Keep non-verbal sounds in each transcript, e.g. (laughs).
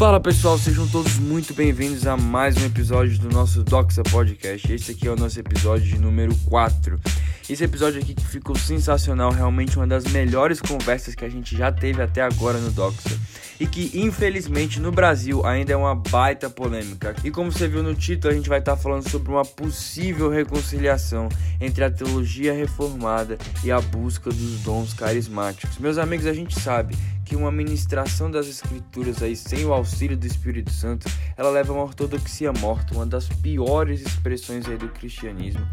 Fala pessoal, sejam todos muito bem-vindos a mais um episódio do nosso Doxa Podcast. Esse aqui é o nosso episódio de número 4. Esse episódio aqui que ficou sensacional, realmente uma das melhores conversas que a gente já teve até agora no Doxa. E que infelizmente no Brasil ainda é uma baita polêmica. E como você viu no título, a gente vai estar tá falando sobre uma possível reconciliação entre a teologia reformada e a busca dos dons carismáticos. Meus amigos, a gente sabe que uma ministração das escrituras aí sem o auxílio do Espírito Santo, ela leva a uma ortodoxia morta, uma das piores expressões aí do cristianismo.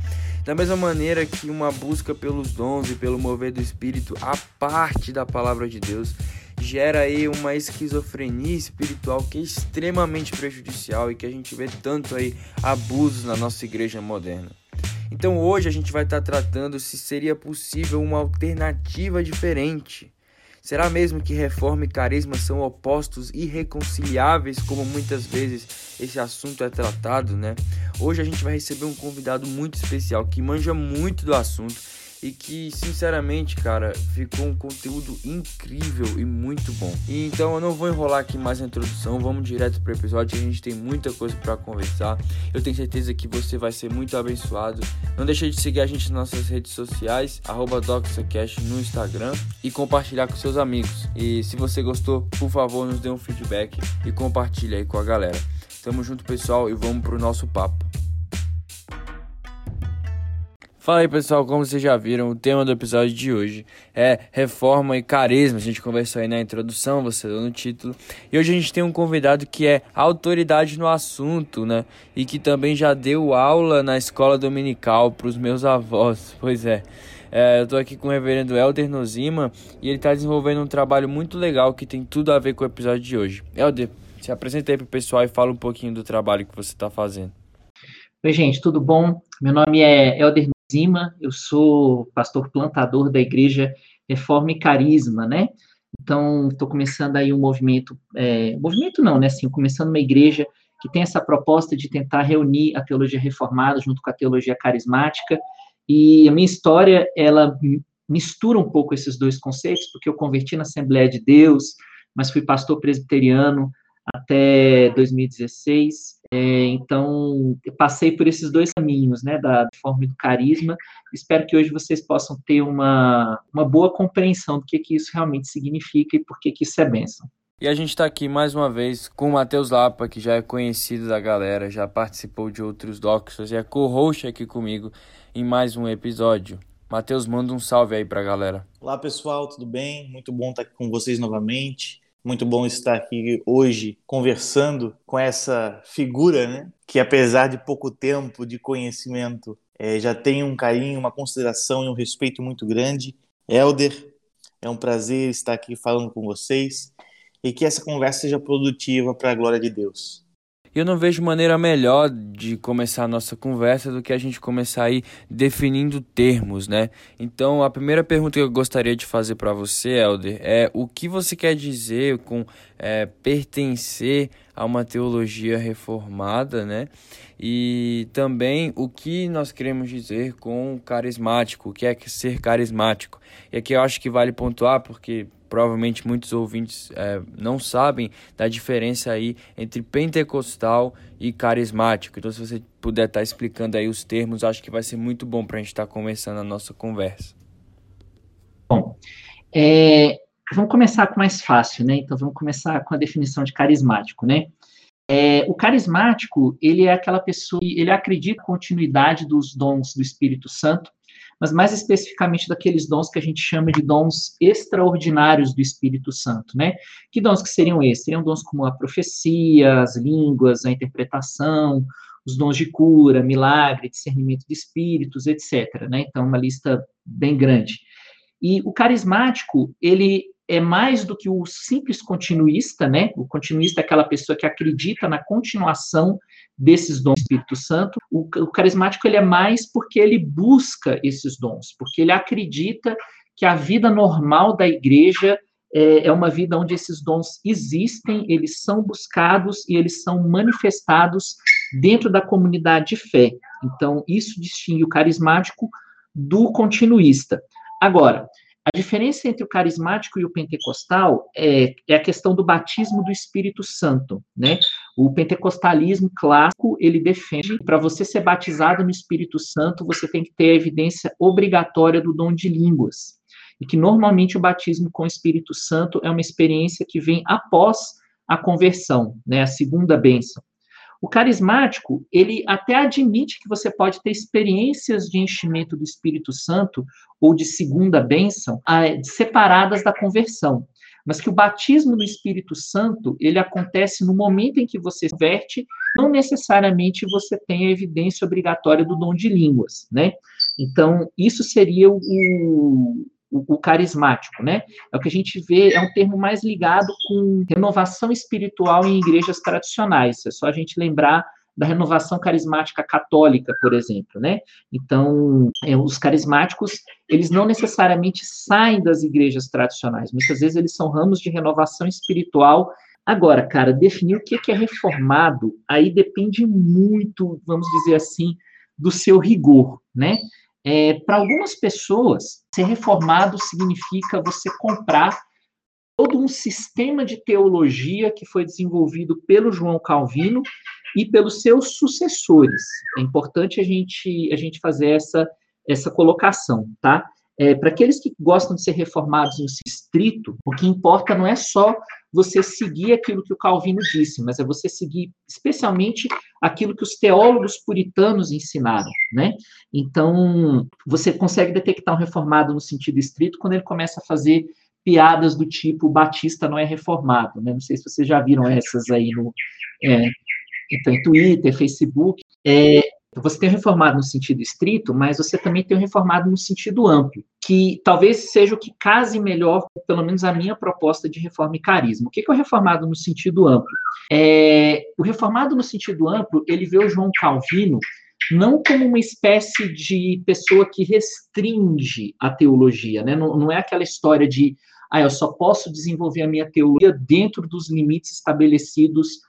Da mesma maneira que uma busca pelos dons e pelo mover do Espírito a parte da palavra de Deus gera aí uma esquizofrenia espiritual que é extremamente prejudicial e que a gente vê tanto aí abusos na nossa igreja moderna. Então hoje a gente vai estar tratando se seria possível uma alternativa diferente Será mesmo que reforma e carisma são opostos irreconciliáveis, como muitas vezes esse assunto é tratado, né? Hoje a gente vai receber um convidado muito especial que manja muito do assunto e que, sinceramente, cara, ficou um conteúdo incrível e muito bom. E então eu não vou enrolar aqui mais a introdução, vamos direto pro episódio, a gente tem muita coisa para conversar. Eu tenho certeza que você vai ser muito abençoado. Não deixe de seguir a gente nas nossas redes sociais, DoxaCast no Instagram e compartilhar com seus amigos. E se você gostou, por favor, nos dê um feedback e compartilhe aí com a galera. Tamo junto, pessoal, e vamos pro nosso papo. Fala aí pessoal, como vocês já viram, o tema do episódio de hoje é reforma e carisma. A gente conversou aí na introdução, você deu no título. E hoje a gente tem um convidado que é autoridade no assunto, né? E que também já deu aula na escola dominical para os meus avós. (laughs) Pois é. é eu estou aqui com o reverendo Helder Nozima e ele está desenvolvendo um trabalho muito legal que tem tudo a ver com o episódio de hoje. Helder, se apresenta aí para o pessoal e fala um pouquinho do trabalho que você está fazendo. Oi, gente, tudo bom? Meu nome é Helder Zima, eu sou pastor plantador da igreja Reforma e Carisma, né? Então, estou começando aí um movimento, é, movimento não, né? Assim, começando uma igreja que tem essa proposta de tentar reunir a teologia reformada junto com a teologia carismática. E a minha história, ela mistura um pouco esses dois conceitos, porque eu converti na Assembleia de Deus, mas fui pastor presbiteriano até 2016. É, então, passei por esses dois caminhos, né, da forma e do carisma. Espero que hoje vocês possam ter uma, uma boa compreensão do que, que isso realmente significa e por que, que isso é bênção. E a gente está aqui mais uma vez com o Matheus Lapa, que já é conhecido da galera, já participou de outros docs e é co-host aqui comigo em mais um episódio. Matheus, manda um salve aí para a galera. Olá pessoal, tudo bem? Muito bom estar aqui com vocês novamente. Muito bom estar aqui hoje conversando com essa figura, né? Que apesar de pouco tempo de conhecimento, é, já tem um carinho, uma consideração e um respeito muito grande. Elder, é um prazer estar aqui falando com vocês e que essa conversa seja produtiva para a glória de Deus. Eu não vejo maneira melhor de começar a nossa conversa do que a gente começar aí definindo termos, né? Então, a primeira pergunta que eu gostaria de fazer para você, Elder, é o que você quer dizer com é, pertencer a uma teologia reformada, né? E também o que nós queremos dizer com carismático, o que é ser carismático. E aqui eu acho que vale pontuar, porque provavelmente muitos ouvintes é, não sabem da diferença aí entre pentecostal e carismático. Então, se você puder estar tá explicando aí os termos, acho que vai ser muito bom para a gente estar tá começando a nossa conversa. Bom, é, vamos começar com mais fácil, né? Então, vamos começar com a definição de carismático, né? É, o carismático, ele é aquela pessoa, ele acredita na continuidade dos dons do Espírito Santo, mas mais especificamente daqueles dons que a gente chama de dons extraordinários do Espírito Santo, né? Que dons que seriam esses? Seriam dons como a profecia, as línguas, a interpretação, os dons de cura, milagre, discernimento de espíritos, etc. Né? Então, uma lista bem grande. E o carismático, ele é mais do que o simples continuista, né? O continuista é aquela pessoa que acredita na continuação desses dons do Espírito Santo. O, o carismático ele é mais porque ele busca esses dons, porque ele acredita que a vida normal da igreja é, é uma vida onde esses dons existem, eles são buscados e eles são manifestados dentro da comunidade de fé. Então, isso distingue o carismático do continuista. Agora, A diferença entre o carismático e o pentecostal é, é a questão do batismo do Espírito Santo, né? O pentecostalismo clássico, ele defende para você ser batizado no Espírito Santo, você tem que ter a evidência obrigatória do dom de línguas. E que normalmente o batismo com o Espírito Santo é uma experiência que vem após a conversão, né? A segunda bênção. O carismático, ele até admite que você pode ter experiências de enchimento do Espírito Santo ou de segunda bênção ah, separadas da conversão, mas que o batismo no Espírito Santo, ele acontece no momento em que você converte, não necessariamente você tem a evidência obrigatória do dom de línguas, né? Então, isso seria o, o, o, carismático, né? É o que a gente vê, é um termo mais ligado com renovação espiritual em igrejas tradicionais. É só a gente lembrar da renovação carismática católica, por exemplo, né? Então, é, os carismáticos, eles não necessariamente saem das igrejas tradicionais. Muitas vezes eles são ramos de renovação espiritual Agora, cara, definir o que é reformado, aí depende muito, vamos dizer assim, do seu rigor, né? É, Para algumas pessoas, ser reformado significa você comprar todo um sistema de teologia que foi desenvolvido pelo João Calvino e pelos seus sucessores. É importante a gente, a gente fazer essa, essa colocação, tá? É, Para aqueles que gostam de ser reformados no estrito, o que importa não é só você seguir aquilo que o Calvino disse, mas é você seguir especialmente aquilo que os teólogos puritanos ensinaram, né? Então, você consegue detectar um reformado no sentido estrito quando ele começa a fazer piadas do tipo Batista não é reformado, né? Não sei se vocês já viram essas aí no é, então, Twitter, Facebook. É, você tem o reformado no sentido estrito, mas você também tem o reformado no sentido amplo, que talvez seja o que case melhor, pelo menos a minha proposta de reforma e carisma. O que é o reformado no sentido amplo? É, o reformado no sentido amplo, ele vê o João Calvino não como uma espécie de pessoa que restringe a teologia, né? não, não é aquela história de, ah, eu só posso desenvolver a minha teologia dentro dos limites estabelecidos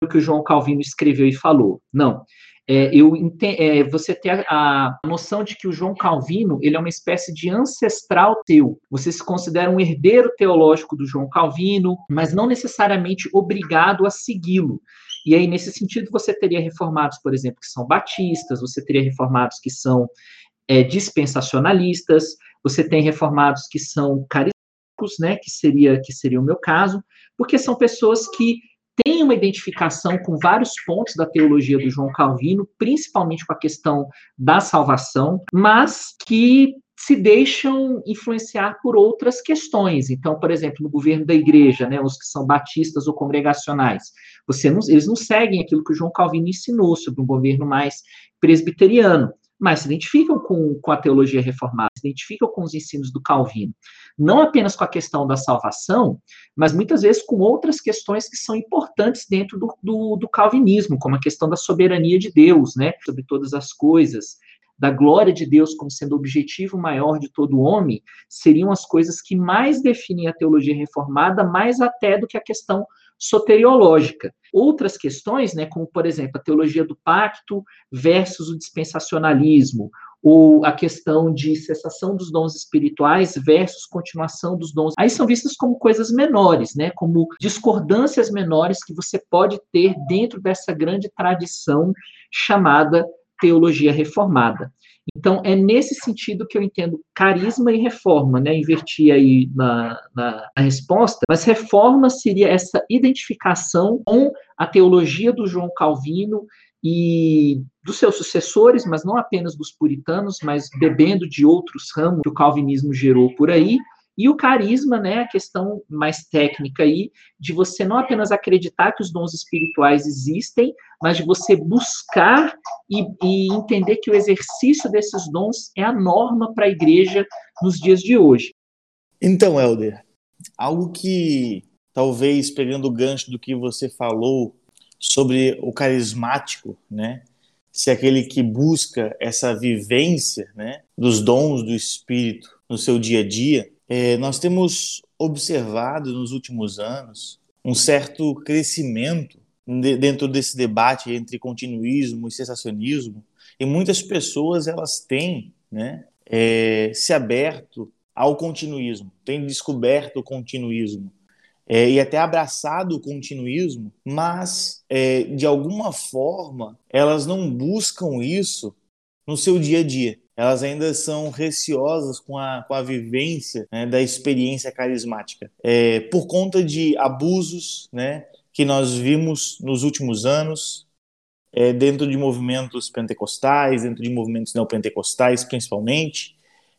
pelo que o João Calvino escreveu e falou. Não é, eu é, você ter a, a, noção de que o João Calvino ele é uma espécie de ancestral teu. Você se considera um herdeiro teológico do João Calvino, mas não necessariamente obrigado a segui-lo. E aí, nesse sentido, você teria reformados, por exemplo, que são batistas, você teria reformados que são é, dispensacionalistas, você tem reformados que são carismáticos, né, que seria, que seria o meu caso, porque são pessoas que tem uma identificação com vários pontos da teologia do João Calvino, principalmente com a questão da salvação, mas que se deixam influenciar por outras questões. Então, por exemplo, no governo da igreja, né, os que são batistas ou congregacionais, você não, eles não seguem aquilo que o João Calvino ensinou sobre um governo mais presbiteriano mas se identificam com, com a teologia reformada, se identificam com os ensinos do Calvino. Não apenas com a questão da salvação, mas muitas vezes com outras questões que são importantes dentro do, do, do calvinismo, como a questão da soberania de Deus, né, sobre todas as coisas, da glória de Deus como sendo o objetivo maior de todo homem, seriam as coisas que mais definem a teologia reformada, mais até do que a questão soteriológica. Outras questões, né, como por exemplo a teologia do pacto versus o dispensacionalismo, ou a questão de cessação dos dons espirituais versus continuação dos dons. Aí são vistas como coisas menores, né, como discordâncias menores que você pode ter dentro dessa grande tradição chamada teologia reformada. Então, é nesse sentido que eu entendo carisma e reforma, né? Inverti aí na, na, na, resposta, mas reforma seria essa identificação com a teologia do João Calvino e dos seus sucessores, mas não apenas dos puritanos, mas bebendo de outros ramos que o calvinismo gerou por aí, e o carisma, né, a questão mais técnica aí, de você não apenas acreditar que os dons espirituais existem, mas de você buscar e, e entender que o exercício desses dons é a norma para a igreja nos dias de hoje. Então, Helder, algo que talvez pegando o gancho do que você falou sobre o carismático, né? Se aquele que busca essa vivência, né, dos dons do espírito no seu dia a dia, é, nós temos observado nos últimos anos um certo crescimento de, dentro desse debate entre continuismo e sensacionismo, e muitas pessoas elas têm né, é, se aberto ao continuismo, têm descoberto o continuismo é, e até abraçado o continuismo, mas é, de alguma forma elas não buscam isso no seu dia a dia. Elas ainda são receosas com a, com a vivência né, da experiência carismática, é, por conta de abusos né, que nós vimos nos últimos anos, é, dentro de movimentos pentecostais, dentro de movimentos neopentecostais, principalmente.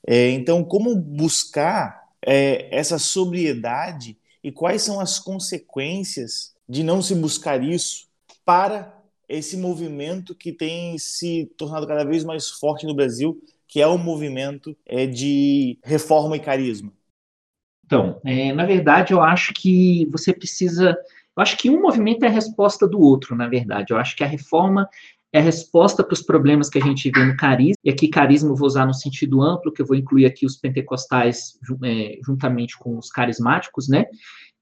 É, então, como buscar é, essa sobriedade e quais são as consequências de não se buscar isso para esse movimento que tem se tornado cada vez mais forte no Brasil, que é o movimento é, de reforma e carisma? Então, é, na verdade, eu acho que você precisa. Eu acho que um movimento é a resposta do outro, na verdade. Eu acho que a reforma é a resposta para os problemas que a gente vê no carisma, e aqui carisma eu vou usar no sentido amplo, que eu vou incluir aqui os pentecostais é, juntamente com os carismáticos, né?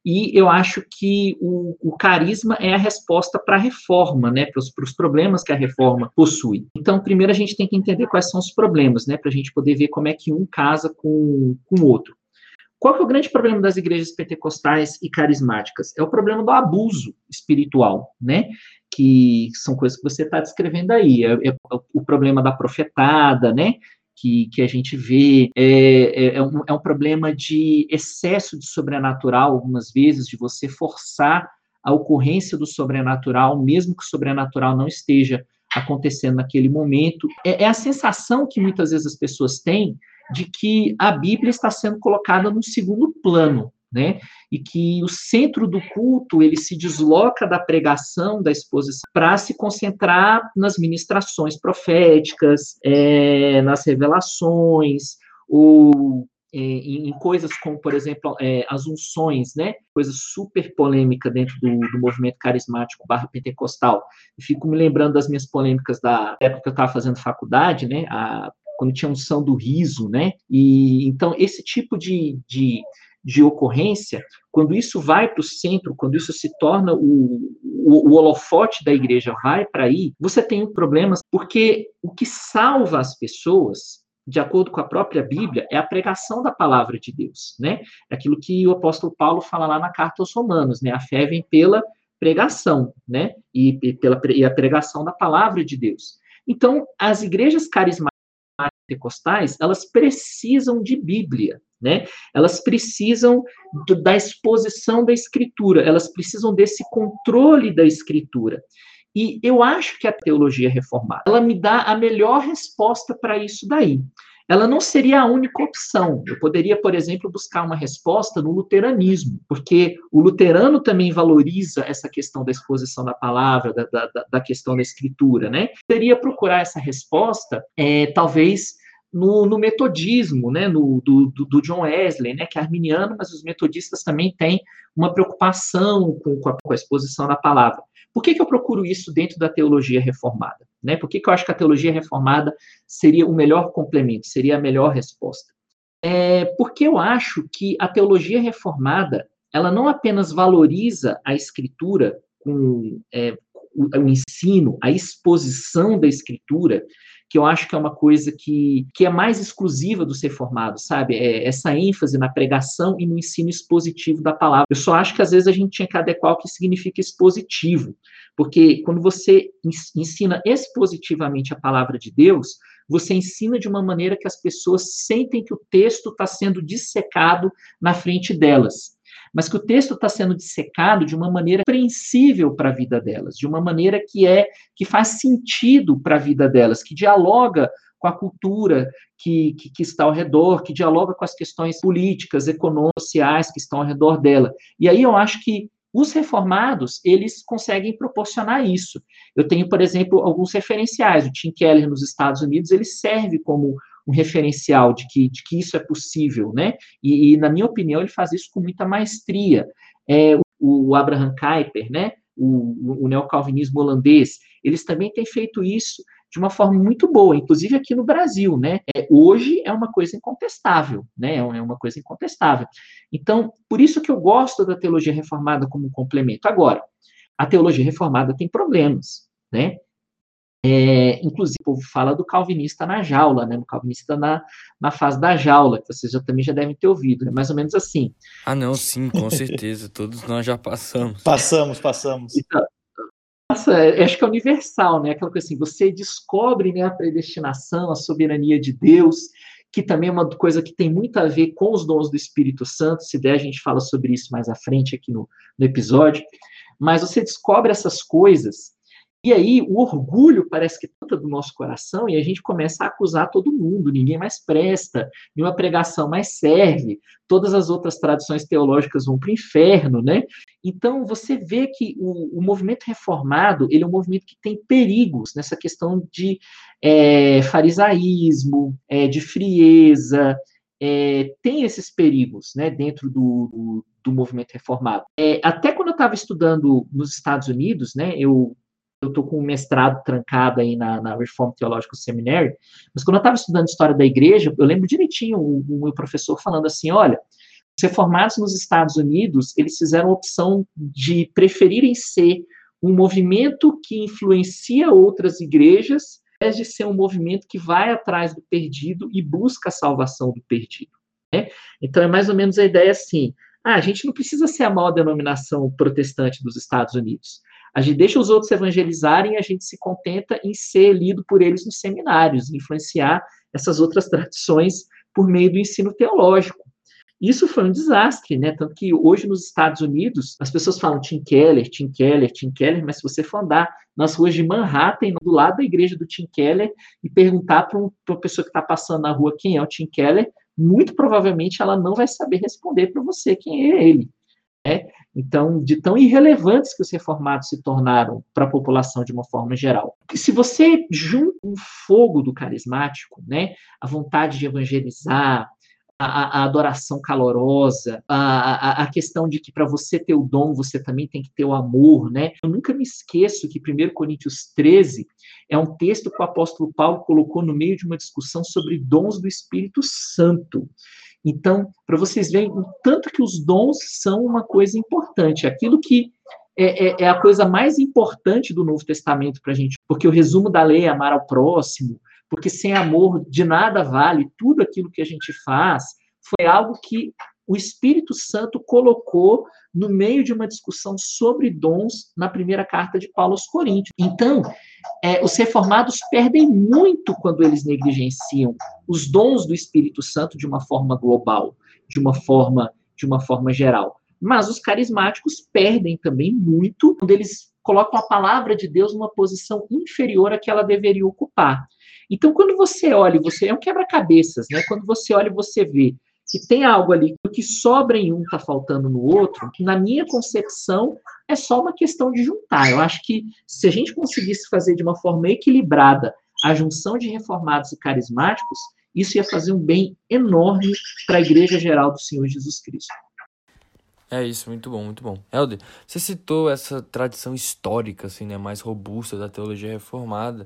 E eu acho que o, o carisma é a resposta para a reforma, né? Para os problemas que a reforma possui. Então, primeiro a gente tem que entender quais são os problemas, né? Para a gente poder ver como é que um casa com, com o outro. Qual que é o grande problema das igrejas pentecostais e carismáticas? É o problema do abuso espiritual, né? que são coisas que você está descrevendo aí. É, é, o problema da profetada, né? Que, que a gente vê, é, é, é, um, é um problema de excesso de sobrenatural, algumas vezes, de você forçar a ocorrência do sobrenatural, mesmo que o sobrenatural não esteja acontecendo naquele momento. É, é, a sensação que muitas vezes as pessoas têm de que a Bíblia está sendo colocada no segundo plano, né? E que o centro do culto ele se desloca da pregação, da exposição, para se concentrar nas ministrações proféticas, é, nas revelações, ou é, em, em, coisas como, por exemplo, é, as unções, né? Coisa super polêmica dentro do, do movimento carismático barra pentecostal. E fico me lembrando das minhas polêmicas da época que eu estava fazendo faculdade, né? A, quando tinha unção do riso, né? E então esse tipo de, de de ocorrência, quando isso vai para o centro, quando isso se torna o, o, o holofote da igreja, vai para aí, você tem problemas, porque o que salva as pessoas, de acordo com a própria Bíblia, é a pregação da palavra de Deus, né? É aquilo que o apóstolo Paulo fala lá na carta aos Romanos, né? A fé vem pela pregação, né? E, e pela e a pregação da palavra de Deus. Então, as igrejas carismáticas pentecostais, elas precisam de Bíblia, né? Elas precisam do, da exposição da escritura, elas precisam desse controle da escritura. E eu acho que a teologia reformada, ela me dá a melhor resposta para isso daí. Ela não seria a única opção. Eu poderia, por exemplo, buscar uma resposta no luteranismo, porque o luterano também valoriza essa questão da exposição da palavra, da, da, da questão da escritura, né? Poderia procurar essa resposta, é, talvez no, no, metodismo, né, no, do, do, John Wesley, né, que é arminiano, mas os metodistas também têm uma preocupação com, com, a, com a, exposição da palavra. Por que, que, eu procuro isso dentro da teologia reformada? Né? Por que, que eu acho que a teologia reformada seria o melhor complemento, seria a melhor resposta? É porque eu acho que a teologia reformada, ela não apenas valoriza a escritura com é, o, o ensino, a exposição da escritura, que eu acho que é uma coisa que, que é mais exclusiva do ser formado, sabe? É essa ênfase na pregação e no ensino expositivo da palavra. Eu só acho que às vezes a gente tinha que adequar o que significa expositivo, porque quando você ensina expositivamente a palavra de Deus, você ensina de uma maneira que as pessoas sentem que o texto está sendo dissecado na frente delas mas que o texto está sendo dissecado de uma maneira compreensível para a vida delas, de uma maneira que é que faz sentido para a vida delas, que dialoga com a cultura que, que, que, está ao redor, que dialoga com as questões políticas, econômicas, sociais que estão ao redor dela. E aí eu acho que os reformados, eles conseguem proporcionar isso. Eu tenho, por exemplo, alguns referenciais. O Tim Keller nos Estados Unidos, ele serve como um referencial de que, de que isso é possível, né? E, e, na minha opinião, ele faz isso com muita maestria. É, o, o Abraham Kuyper, né? O, o neocalvinismo holandês, eles também têm feito isso de uma forma muito boa, inclusive aqui no Brasil, né? É, hoje é uma coisa incontestável, né? É, é uma coisa incontestável. Então, por isso que eu gosto da teologia reformada como complemento. Agora, a teologia reformada tem problemas, né? É, inclusive, o povo fala do calvinista na jaula, né? No calvinista na, na fase da jaula, que vocês já, também já devem ter ouvido, é mais ou menos assim. Ah, não, sim, com certeza. (laughs) Todos nós já passamos. Passamos, passamos. Então, nossa, é, acho que é universal, né? Aquela coisa assim, você descobre né, a predestinação, a soberania de Deus, que também é uma coisa que tem muito a ver com os dons do Espírito Santo. Se der, a gente fala sobre isso mais à frente aqui no, no episódio. Mas você descobre essas coisas e aí o orgulho parece que tanta do nosso coração e a gente começa a acusar todo mundo, ninguém mais presta, nenhuma pregação mais serve, todas as outras tradições teológicas vão para o inferno, né? Então você vê que o, o, movimento reformado ele é um movimento que tem perigos nessa questão de é, farisaísmo, é, de frieza, é, tem esses perigos né, dentro do, do, do movimento reformado. É, até quando eu estava estudando nos Estados Unidos, né, eu eu estou com um mestrado trancado aí na, na Reform Theological Seminary, mas quando eu estava estudando história da igreja, eu lembro direitinho o, o meu professor falando assim, olha, os reformados nos Estados Unidos, eles fizeram a opção de preferirem ser um movimento que influencia outras igrejas, ao invés de ser um movimento que vai atrás do perdido e busca a salvação do perdido. Né? Então, é mais ou menos a ideia assim, ah, a gente não precisa ser a maior denominação protestante dos Estados Unidos. A gente deixa os outros evangelizarem e a gente se contenta em ser lido por eles nos seminários, influenciar essas outras (laughs) tradições por meio do ensino teológico. Isso foi um desastre, né? Tanto que hoje nos Estados Unidos, as pessoas falam Tim Keller, Tim Keller, Tim Keller, mas se você for andar nas ruas de Manhattan, do lado da igreja do Tim Keller, e perguntar para uma pessoa que está passando na rua quem é o Tim Keller, muito provavelmente ela não vai saber responder para você quem é ele. Né? Então, de tão irrelevantes que os reformados se tornaram para a população de uma forma geral. Se você junta o fogo do carismático, né, a vontade de evangelizar, a, a, adoração calorosa, a, a, questão de que para você ter o dom, você também tem que ter o amor, né? Eu nunca me esqueço que 1 Coríntios 13 é um texto que o apóstolo Paulo colocou no meio de uma discussão sobre dons do Espírito Santo. Então, para vocês verem o tanto que os dons são uma coisa importante, aquilo que é, é, é a coisa mais importante do Novo Testamento para a gente, porque o resumo da lei é amar ao próximo, porque sem amor de nada vale tudo aquilo que a gente faz, foi algo que o Espírito Santo colocou no meio de uma discussão sobre dons na primeira carta de Paulo aos Coríntios. Então, é, os reformados perdem muito quando eles negligenciam os dons do Espírito Santo de uma forma global, de uma forma, de uma forma geral. Mas os carismáticos perdem também muito quando eles colocam a palavra de Deus numa posição inferior à que ela deveria ocupar. Então, quando você olha, você é um quebra-cabeças, né? Quando você olha, você vê que tem algo ali, o que sobra em um está faltando no outro, na minha concepção, é só uma questão de juntar. Eu acho que se a gente conseguisse fazer de uma forma equilibrada a junção de reformados e carismáticos, isso ia fazer um bem enorme para a igreja geral do Senhor Jesus Cristo. É isso, muito bom, muito bom. Helder, você citou essa tradição histórica, assim, né, mais robusta da teologia reformada.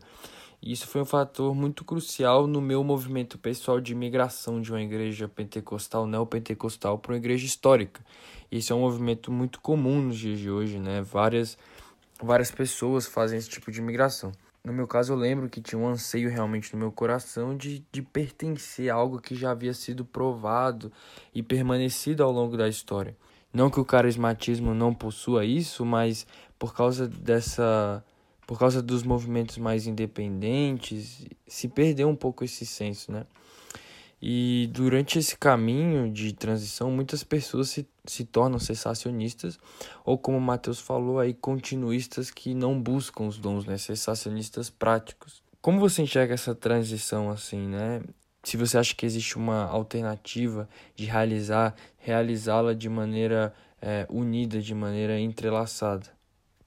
Isso foi um fator muito crucial no meu movimento pessoal de migração de uma igreja pentecostal, neopentecostal, para uma igreja histórica. Isso é um movimento muito comum nos dias de hoje, né? Várias, várias pessoas fazem esse tipo de migração. No meu caso, eu lembro que tinha um anseio realmente no meu coração de, de pertencer a algo que já havia sido provado e permanecido ao longo da história. Não que o carismatismo não possua isso, mas por causa dessa por causa dos movimentos mais independentes, se perdeu um pouco esse senso, né? E durante esse caminho de transição, muitas pessoas se, se tornam cessacionistas, ou como o Matheus falou aí, continuistas que não buscam os dons, né? Cessacionistas práticos. Como você enxerga essa transição assim, né? Se você acha que existe uma alternativa de realizar, realizá-la de maneira é, unida, de maneira entrelaçada?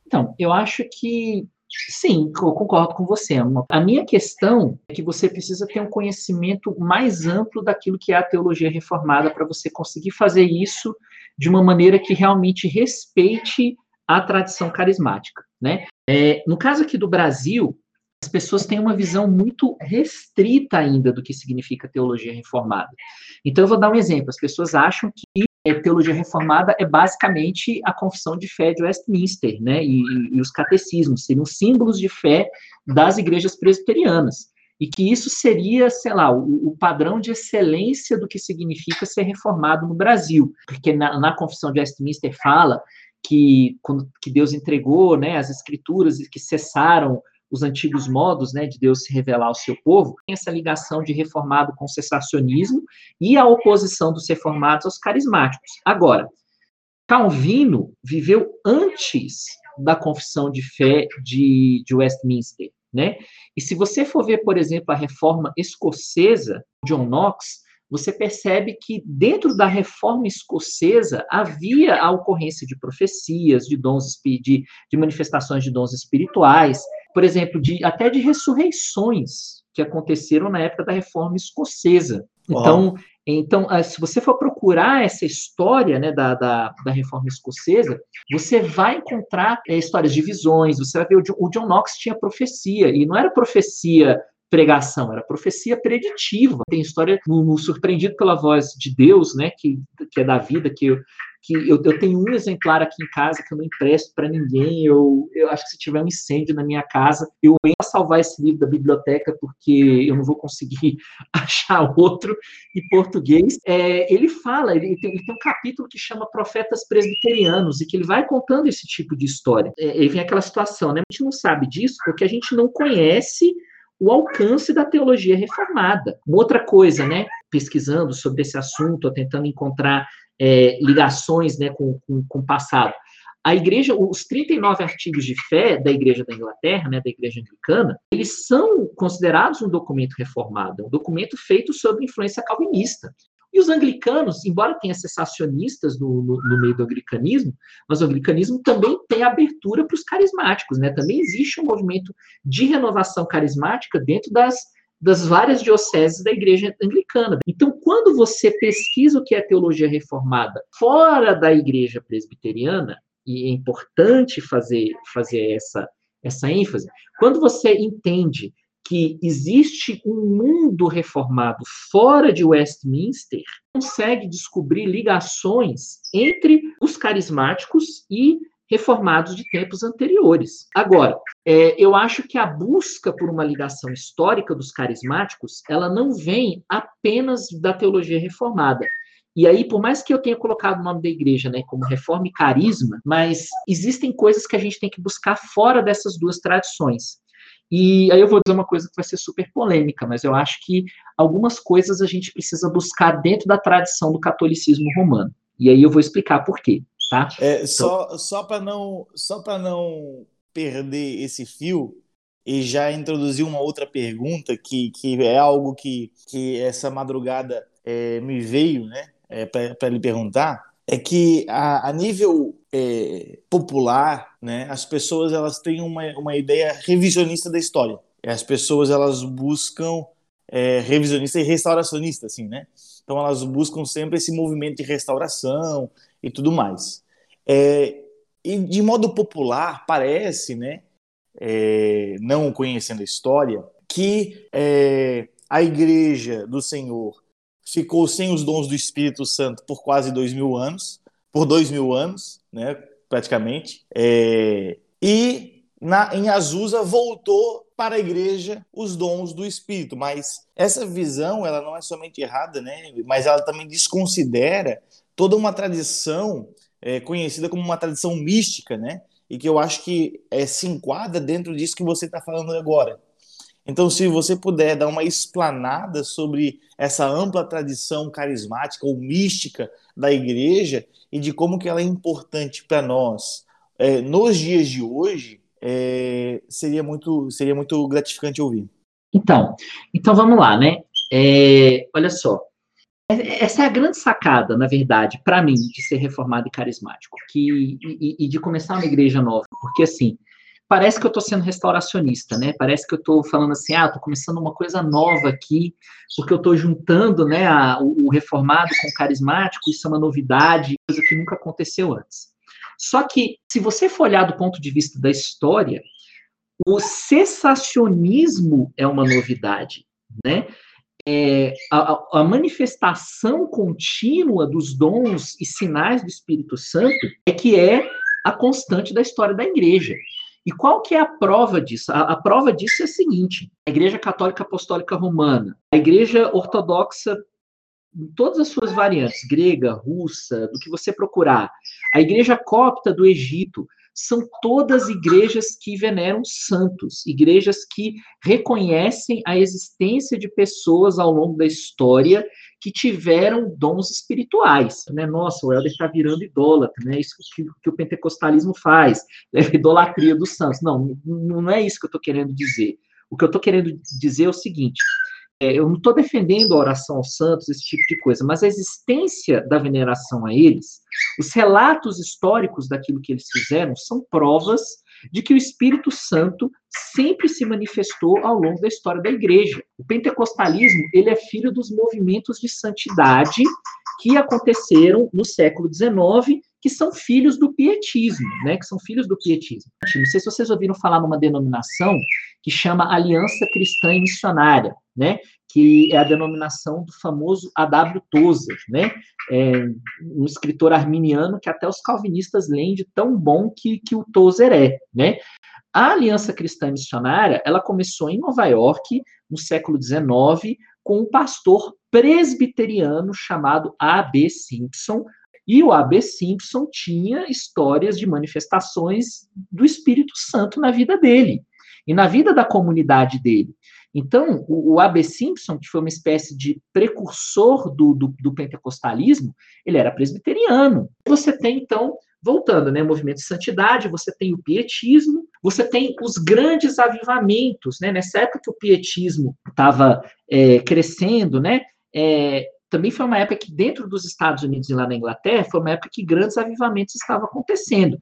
Então, eu acho que Sim, eu concordo com você. A minha questão é que você precisa ter um conhecimento mais amplo daquilo que é a teologia reformada para você conseguir fazer isso de uma maneira que realmente respeite a tradição carismática. Né? É, no caso aqui do Brasil, as pessoas têm uma visão muito restrita ainda do que significa teologia reformada. Então, eu vou dar um exemplo. As pessoas acham que é, teologia reformada é basicamente a confissão de fé de Westminster, né? E, e, os catecismos seriam símbolos de fé das igrejas presbiterianas. E que isso seria, sei lá, o, o padrão de excelência do que significa ser reformado no Brasil. Porque na, na confissão de Westminster fala que, quando, que Deus entregou né, as escrituras e que cessaram os antigos modos né, de Deus se revelar ao seu povo, tem essa ligação de reformado com cessacionismo e a oposição dos reformados aos carismáticos. Agora, Calvino viveu antes da confissão de fé de, de Westminster, né? E se você for ver, por exemplo, a reforma escocesa, John Knox, você percebe que dentro da reforma escocesa havia a ocorrência de profecias, de dons de, de manifestações de dons espirituais, por exemplo, de, até de ressurreições que aconteceram na época da reforma escocesa. Então, então ah, se você for procurar essa história né, da, da, da reforma escocesa, você vai encontrar é, histórias de visões, você vai ver o John, o John Knox tinha profecia, e não era profecia pregação, era profecia preditiva. Tem história no, no, Surpreendido pela Voz de Deus, né, que, que é da vida, que que eu, eu tenho um exemplar aqui em casa que eu não empresto para ninguém. Eu, eu acho que se tiver um incêndio na minha casa, eu venho salvar esse livro da biblioteca porque eu não vou conseguir (laughs) achar outro em português. É, ele fala, ele tem, ele tem, um capítulo que chama Profetas Presbiterianos e que ele vai contando esse tipo de história. É, e vem aquela situação, né? A gente não sabe disso porque a gente não conhece o alcance da teologia reformada. Uma outra coisa, né? Pesquisando sobre esse assunto, tentando encontrar é, ligações né, com, com, com o passado. A igreja, os 39 artigos de fé da igreja da Inglaterra, né, da igreja anglicana, eles são considerados um documento reformado, um documento feito sob influência calvinista. E os anglicanos, embora tenha cessacionistas no, no, no, meio do anglicanismo, mas o anglicanismo também tem abertura para os carismáticos, né? Também existe um movimento de renovação carismática dentro das das várias dioceses da igreja anglicana. Então, quando você pesquisa o que é teologia reformada fora da igreja presbiteriana, e é importante fazer, fazer essa, essa ênfase, quando você entende que existe um mundo reformado fora de Westminster, consegue descobrir ligações entre os carismáticos e reformados de tempos anteriores. Agora, é, eu acho que a busca por uma ligação histórica dos carismáticos, ela não vem apenas da teologia reformada. E aí, por mais que eu tenha colocado o nome da igreja, né, como reforma e carisma, mas existem coisas que a gente tem que buscar fora dessas duas tradições. E aí eu vou dizer uma coisa que vai ser super polêmica, mas eu acho que algumas coisas a gente precisa buscar dentro da tradição do catolicismo romano. E aí eu vou explicar por quê tá? É, então... Só, só para não, só não perder esse fio e já introduzir uma outra pergunta que, que é algo que, que essa madrugada é, me veio, né, é, para lhe perguntar, é que a, a nível é, popular, né, as pessoas elas têm uma, uma ideia revisionista da história. As pessoas elas buscam é, revisionista e restauracionista, assim, né? Então elas buscam sempre esse movimento de restauração e tudo mais. É, e de modo popular, parece, né, é, não conhecendo a história, que é, a Igreja do Senhor ficou sem os dons do Espírito Santo por quase dois mil anos, por dois mil anos, né, praticamente, é, e na, em Azusa voltou para a igreja os dons do Espírito. Mas essa visão, ela não é somente errada, né? Mas ela também desconsidera toda uma tradição é, conhecida como uma tradição mística, né? E que eu acho que é, se enquadra dentro disso que você está falando agora. Então, se você puder dar uma explanada sobre essa ampla tradição carismática ou mística da igreja e de como que ela é importante para nós é, nos dias de hoje, é, seria muito seria muito gratificante ouvir. Então, então vamos lá, né? É, olha só, essa é a grande sacada, na verdade, para mim, de ser reformado e carismático, que, e, e, de começar uma igreja nova, porque assim, parece que eu estou sendo restauracionista, né? Parece que eu estou falando assim, ah, estou começando uma coisa nova aqui, porque eu estou juntando, né, a, o, o reformado com o carismático, isso é uma novidade, coisa que nunca aconteceu antes. Só que, se você for olhar do ponto de vista da história, o cessacionismo é uma novidade, né? É, a, a, manifestação contínua dos dons e sinais do Espírito Santo é que é a constante da história da igreja. E qual que é a prova disso? A, a prova disso é a seguinte: a Igreja Católica Apostólica Romana, a Igreja Ortodoxa em todas as suas variantes, grega, russa, do que você procurar, a Igreja Copta do Egito, são todas igrejas que veneram santos, igrejas que reconhecem a existência de pessoas ao longo da história que tiveram dons espirituais. Né? Nossa, o Helder está virando idólatra, né? isso que, que, o pentecostalismo faz, né? (laughs) idolatria dos santos. Não, não é isso que eu estou querendo dizer. O que eu estou querendo dizer é o seguinte: é, eu não estou defendendo a oração aos santos, esse tipo de coisa, mas a existência da veneração a eles, os relatos históricos daquilo que eles fizeram, são provas de que o Espírito Santo sempre se manifestou ao longo da história da igreja. O pentecostalismo, ele é filho dos movimentos de santidade que aconteceram no século XIX, que são filhos do pietismo, né? Que são filhos do pietismo. Não sei se vocês ouviram falar numa denominação que chama Aliança Cristã e Missionária, né? Que é a denominação do famoso A.W. Tozer, né? É um escritor arminiano que até os calvinistas leem de tão bom que, que o Tozer é, né? A Aliança Cristã Missionária, ela começou em Nova York, no século XIX, com um pastor presbiteriano chamado A.B. Simpson, e o A.B. Simpson tinha histórias de manifestações do Espírito Santo na vida dele e na vida da comunidade dele. Então, o, o A.B. Simpson, que foi uma espécie de precursor do, do, do, pentecostalismo, ele era presbiteriano. Você tem, então, voltando, né, movimento de santidade, você tem o pietismo, você tem os grandes avivamentos, né, nessa época que o pietismo estava é, crescendo, né, é, também foi uma época que dentro dos Estados Unidos e lá na Inglaterra, foi uma época que grandes avivamentos estavam acontecendo.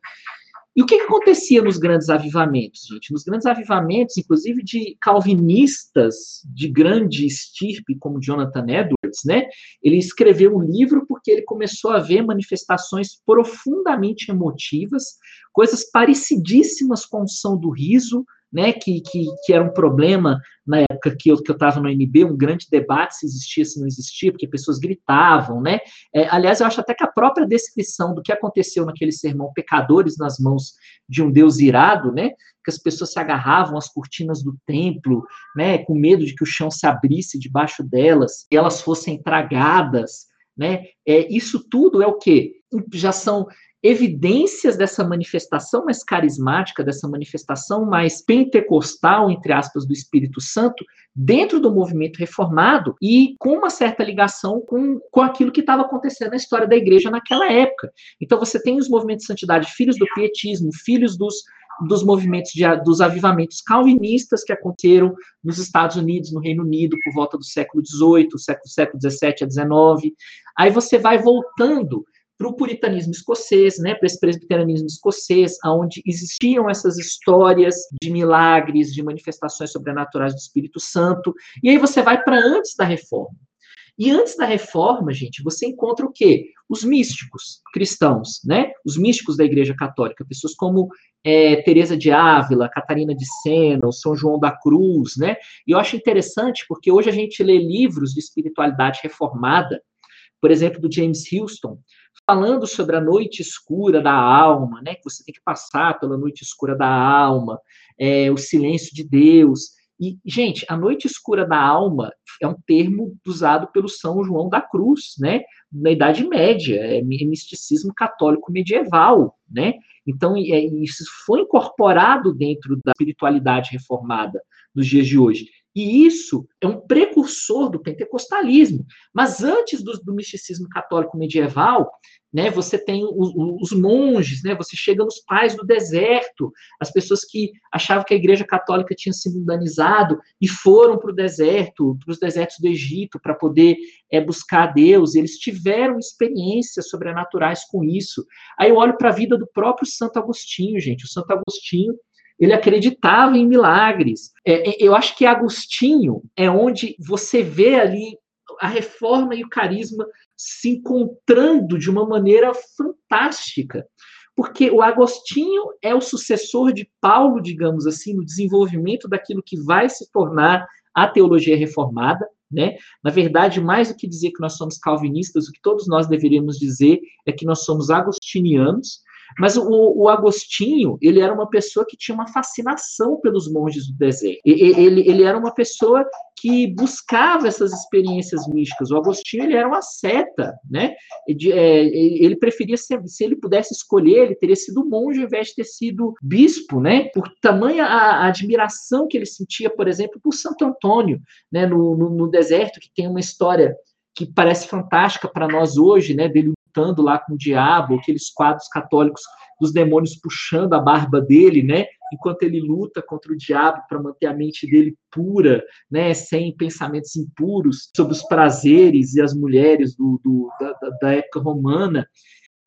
E o que, que, acontecia nos grandes avivamentos, gente? Nos grandes avivamentos, inclusive de calvinistas de grande estirpe, como Jonathan Edwards, né? Ele escreveu um livro porque ele começou a ver manifestações profundamente emotivas, coisas parecidíssimas com o som do riso, né, que, que, que, era um problema na época que eu estava no NB, um grande debate se existia, se não existia, porque pessoas gritavam, né? É, aliás, eu acho até que a própria descrição do que aconteceu naquele sermão, pecadores nas mãos de um Deus irado, né? Que as pessoas se agarravam às cortinas do templo, né? Com medo de que o chão se abrisse debaixo delas e elas fossem tragadas, né? É, isso tudo é o quê? Já são evidências dessa manifestação mais carismática, dessa manifestação mais pentecostal, entre aspas, do Espírito Santo, dentro do movimento reformado e com uma certa ligação com, com aquilo que estava acontecendo na história da igreja naquela época. Então você tem os movimentos de santidade, filhos do pietismo, filhos dos, dos movimentos de, dos avivamentos calvinistas que aconteceram nos Estados Unidos, no Reino Unido, por volta do século XVIII, século, século XVII a XIX. Aí você vai voltando para o puritanismo escocês, né, para esse presbiterianismo escocês, onde existiam essas histórias de milagres, de manifestações sobrenaturais do Espírito Santo, e aí você vai para antes da reforma. E antes da reforma, gente, você encontra o quê? Os místicos cristãos, né? Os místicos da Igreja Católica, pessoas como é, Teresa de Ávila, Catarina de Sena, o São João da Cruz, né? E eu acho interessante porque hoje a gente lê livros de espiritualidade reformada, por exemplo, do James Houston, falando sobre a noite escura da alma, né? Que você tem que passar pela noite escura da alma, é, o silêncio de Deus. E, gente, a noite escura da alma é um termo usado pelo São João da Cruz, né? Na Idade Média, é misticismo católico medieval, né? Então, é, isso foi incorporado dentro da espiritualidade reformada dos dias de hoje. E isso é um precursor do pentecostalismo. Mas antes do, do misticismo católico medieval, né, você tem os, os, monges, né, você chega nos pais do deserto, as pessoas que achavam que a igreja católica tinha se mundanizado e foram para o deserto, para os desertos do Egito, para poder é, buscar Deus, eles tiveram experiências sobrenaturais com isso. Aí eu olho para a vida do próprio Santo Agostinho, gente, o Santo Agostinho ele acreditava em milagres. É, é, eu acho que Agostinho é onde você vê ali a reforma e o carisma se encontrando de uma maneira fantástica. Porque o Agostinho é o sucessor de Paulo, digamos assim, no desenvolvimento daquilo que vai se tornar a teologia reformada, né? Na verdade, mais do que dizer que nós somos calvinistas, o que todos nós deveríamos dizer é que nós somos agostinianos, mas o, o, Agostinho, ele era uma pessoa que tinha uma fascinação pelos monges do deserto. Ele, ele era uma pessoa que buscava essas experiências místicas. O Agostinho, ele era uma seta, né? É, ele preferia, ser, se ele pudesse escolher, ele teria sido monge ao invés de ter sido bispo, né? Por tamanha a, admiração que ele sentia, por exemplo, por Santo Antônio, né? No, no, no deserto, que tem uma história que parece fantástica para nós hoje, né? Dele lutando lá com o diabo, aqueles quadros católicos dos demônios puxando a barba dele, né? Enquanto ele luta contra o diabo para manter a mente dele pura, né? Sem pensamentos impuros sobre os prazeres e as mulheres do, do da, da época romana.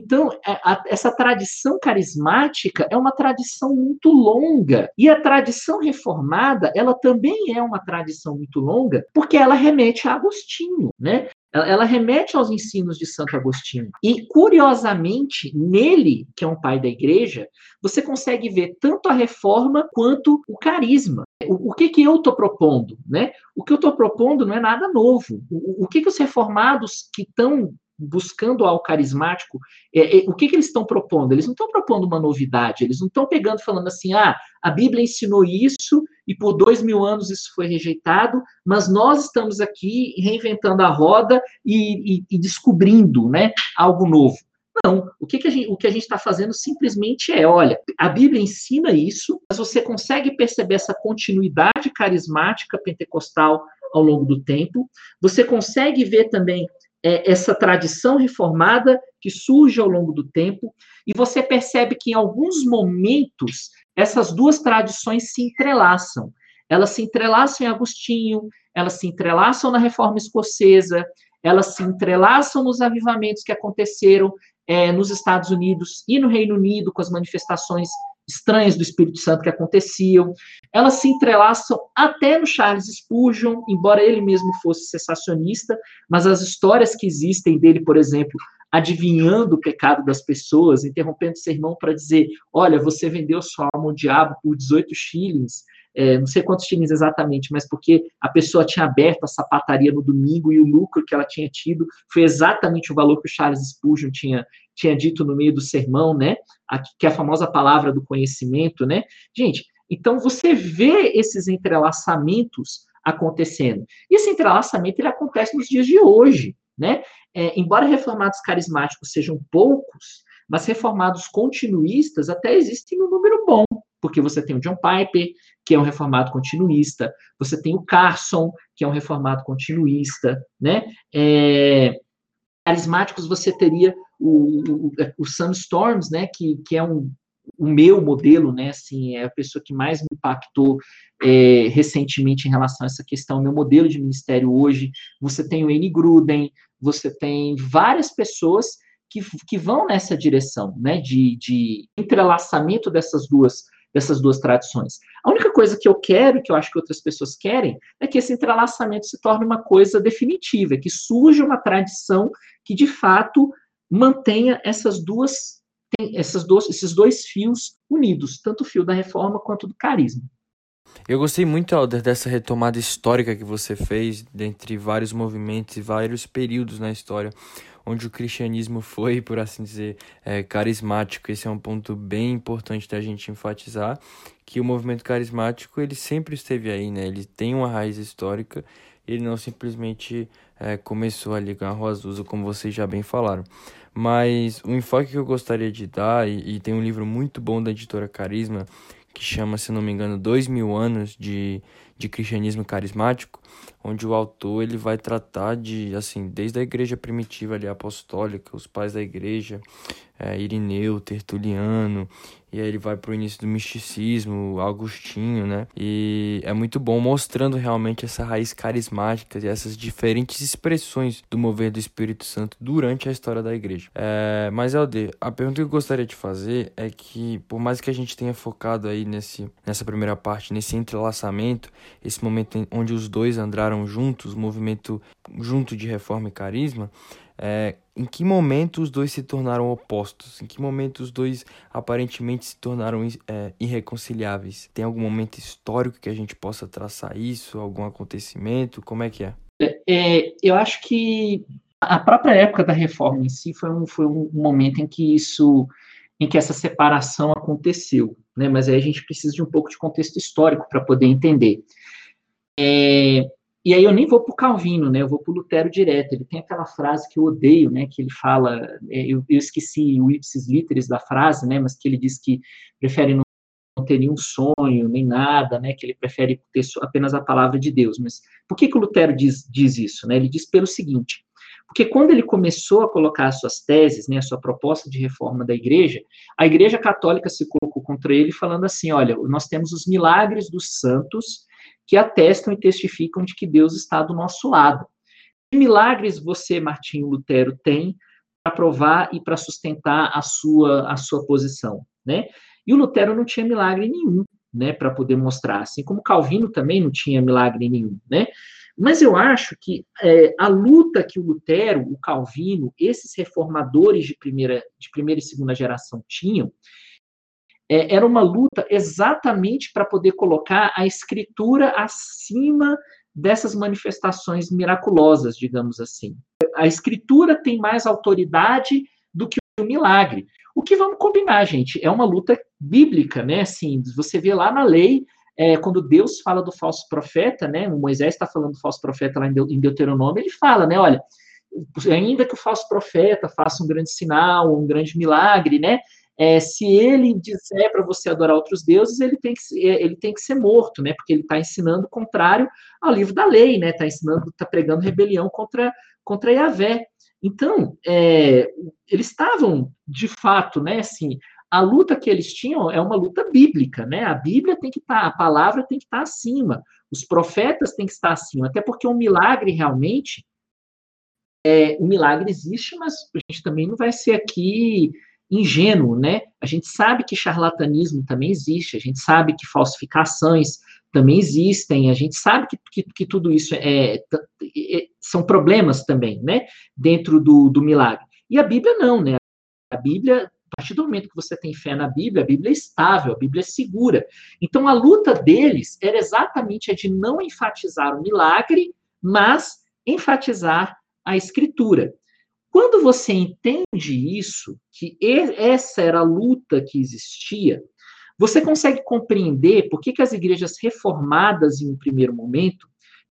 Então, é, essa tradição carismática é uma tradição muito longa. E a tradição reformada, ela também é uma tradição muito longa, porque ela remete a Agostinho, né? Ela remete aos ensinos de Santo Agostinho. E, curiosamente, nele, que é um pai da igreja, você consegue ver tanto a reforma quanto o carisma. O, o que, que eu estou propondo? Né? O que eu estou propondo não é nada novo. O, o que, que os reformados que estão buscando ao carismático, é, é, o que, que eles estão propondo? Eles não estão propondo uma novidade, eles não estão pegando falando assim, ah, a Bíblia ensinou isso e por dois mil anos isso foi rejeitado, mas nós estamos aqui reinventando a roda e, e, e descobrindo né, algo novo. Não, o que, que a gente, o que a gente está fazendo simplesmente é, olha, a Bíblia ensina isso, mas você consegue perceber essa continuidade carismática pentecostal ao longo do tempo, você consegue ver também é, essa tradição reformada que surge ao longo do tempo, e você percebe que em alguns momentos essas duas tradições se entrelaçam. Elas se entrelaçam em Agostinho, elas se entrelaçam na reforma escocesa, elas se entrelaçam nos avivamentos que aconteceram é, nos Estados Unidos e no Reino Unido, com as manifestações estranhas do Espírito Santo que aconteciam. Elas se entrelaçam até no Charles Spurgeon, embora ele mesmo fosse sensacionista, mas as histórias que existem dele, por exemplo, adivinhando o pecado das pessoas, interrompendo o sermão para dizer: olha, você vendeu sua alma ao diabo por 18 shillings. É, não sei quantos shillings exatamente, mas porque a pessoa tinha aberto a sapataria no domingo e o lucro que ela tinha tido foi exatamente o valor que o Charles Spurgeon tinha tinha dito no meio do sermão, né? que é a famosa palavra do conhecimento, né? Gente, então você vê esses entrelaçamentos acontecendo. E esse entrelaçamento ele acontece nos dias de hoje, né? É, embora reformados carismáticos sejam poucos, mas reformados continuistas até existem um número bom, porque você tem o John Piper, que é um reformado continuista, você tem o Carson, que é um reformado continuista, né? É, carismáticos você teria o, o, o Storms, né, que, que é um, o meu modelo, né, assim, é a pessoa que mais me impactou é, recentemente em relação a essa questão, meu modelo de ministério hoje, você tem o N. Gruden, você tem várias pessoas que, que vão nessa direção, né, de, de entrelaçamento dessas duas dessas duas tradições. A única coisa que eu quero, que eu acho que outras pessoas querem, é que esse entrelaçamento se torne uma coisa definitiva, que surja uma tradição que de fato mantenha essas duas, essas duas, esses dois fios unidos, tanto o fio da reforma quanto do carisma. Eu gostei muito, Alder, dessa retomada histórica que você fez, dentre vários movimentos e vários períodos na história, onde o cristianismo foi, por assim dizer, é, carismático. Esse é um ponto bem importante da gente enfatizar, que o movimento carismático, ele sempre esteve aí, né? Ele tem uma raiz histórica, ele não simplesmente é, começou ali com a Azusa, como vocês já bem falaram. Mas o enfoque que eu gostaria de dar, e, e tem um livro muito bom da editora Carisma, que chama, se não me engano, Dois Mil Anos de, de Cristianismo Carismático, onde o autor ele vai tratar de, assim, desde a igreja primitiva ali, apostólica, os pais da igreja, é, Irineu, Tertuliano, e aí ele vai para o início do misticismo, Agostinho, né? E é muito bom mostrando realmente essa raiz carismática e essas diferentes expressões do mover do Espírito Santo durante a história da igreja. É, mas, Alder, a pergunta que eu gostaria de fazer é que, por mais que a gente tenha focado aí nesse, nessa primeira parte, nesse entrelaçamento, esse momento onde os dois andaram juntos, movimento junto de reforma e carisma, é, em que momento os dois se tornaram opostos? Em que momento os dois aparentemente se tornaram é, irreconciliáveis? Tem algum momento histórico que a gente possa traçar isso? Algum acontecimento? Como é que é? é é, eu acho que a própria época da reforma em si foi um, foi um momento em que isso, em que essa separação aconteceu, né? Mas aí a gente precisa de um pouco de contexto histórico para poder entender. É, e aí eu nem vou para o Calvino, né? Eu vou para o Lutero direto. Ele tem aquela frase que eu odeio, né? Que ele fala, é, eu, eu esqueci o ipsis literis da frase, né? Mas que ele diz que prefere não ter nenhum sonho, nem nada, né? Que ele prefere ter apenas a palavra de Deus. Mas por que que o Lutero diz, diz isso, né? Ele diz pelo seguinte: porque quando ele começou a colocar as suas teses, né, a sua proposta de reforma da igreja, a igreja católica se colocou contra ele falando assim, olha, nós temos os milagres dos santos que atestam e testificam de que Deus está do nosso lado. Que milagres você, Martinho Lutero, tem para provar e para sustentar a sua, a sua posição, né? E o Lutero não tinha milagre nenhum, né, para poder mostrar, assim como Calvino também não tinha milagre nenhum, né? Mas eu acho que é, a luta que o Lutero, o Calvino, esses reformadores de primeira, de primeira e segunda geração tinham, é, era uma luta exatamente para poder colocar a escritura acima dessas manifestações miraculosas, digamos assim. A escritura tem mais autoridade do que o milagre. O que vamos combinar, gente? É uma luta bíblica, né? Assim, você vê lá na lei é, quando Deus fala do falso profeta, né, o Moisés está falando do falso profeta lá em Deuteronômio, ele fala, né, olha, ainda que o falso profeta faça um grande sinal, um grande milagre, né, é, se ele disser para você adorar outros deuses, ele tem que, é, ele tem que ser morto, né, porque ele está ensinando contrário ao livro da lei, né, está ensinando, está pregando rebelião contra, contra Yahvé. Então, é, eles estavam, de fato, né, assim, a luta que eles tinham é uma luta bíblica, né? A Bíblia tem que estar, tá, a palavra tem que estar tá acima, os profetas têm que estar acima, até porque um milagre realmente, é, o milagre existe, mas a gente também não vai ser aqui ingênuo, né? A gente sabe que charlatanismo também existe, a gente sabe que falsificações também existem, a gente sabe que, que, que tudo isso é, é, são problemas também, né? Dentro do, do milagre. E a Bíblia não, né? A Bíblia a partir do momento que você tem fé na Bíblia, a Bíblia é estável, a Bíblia é segura. Então a luta deles era exatamente a de não enfatizar o milagre, mas enfatizar a escritura. Quando você entende isso, que essa era a luta que existia, você consegue compreender por que, que as igrejas reformadas em um primeiro momento,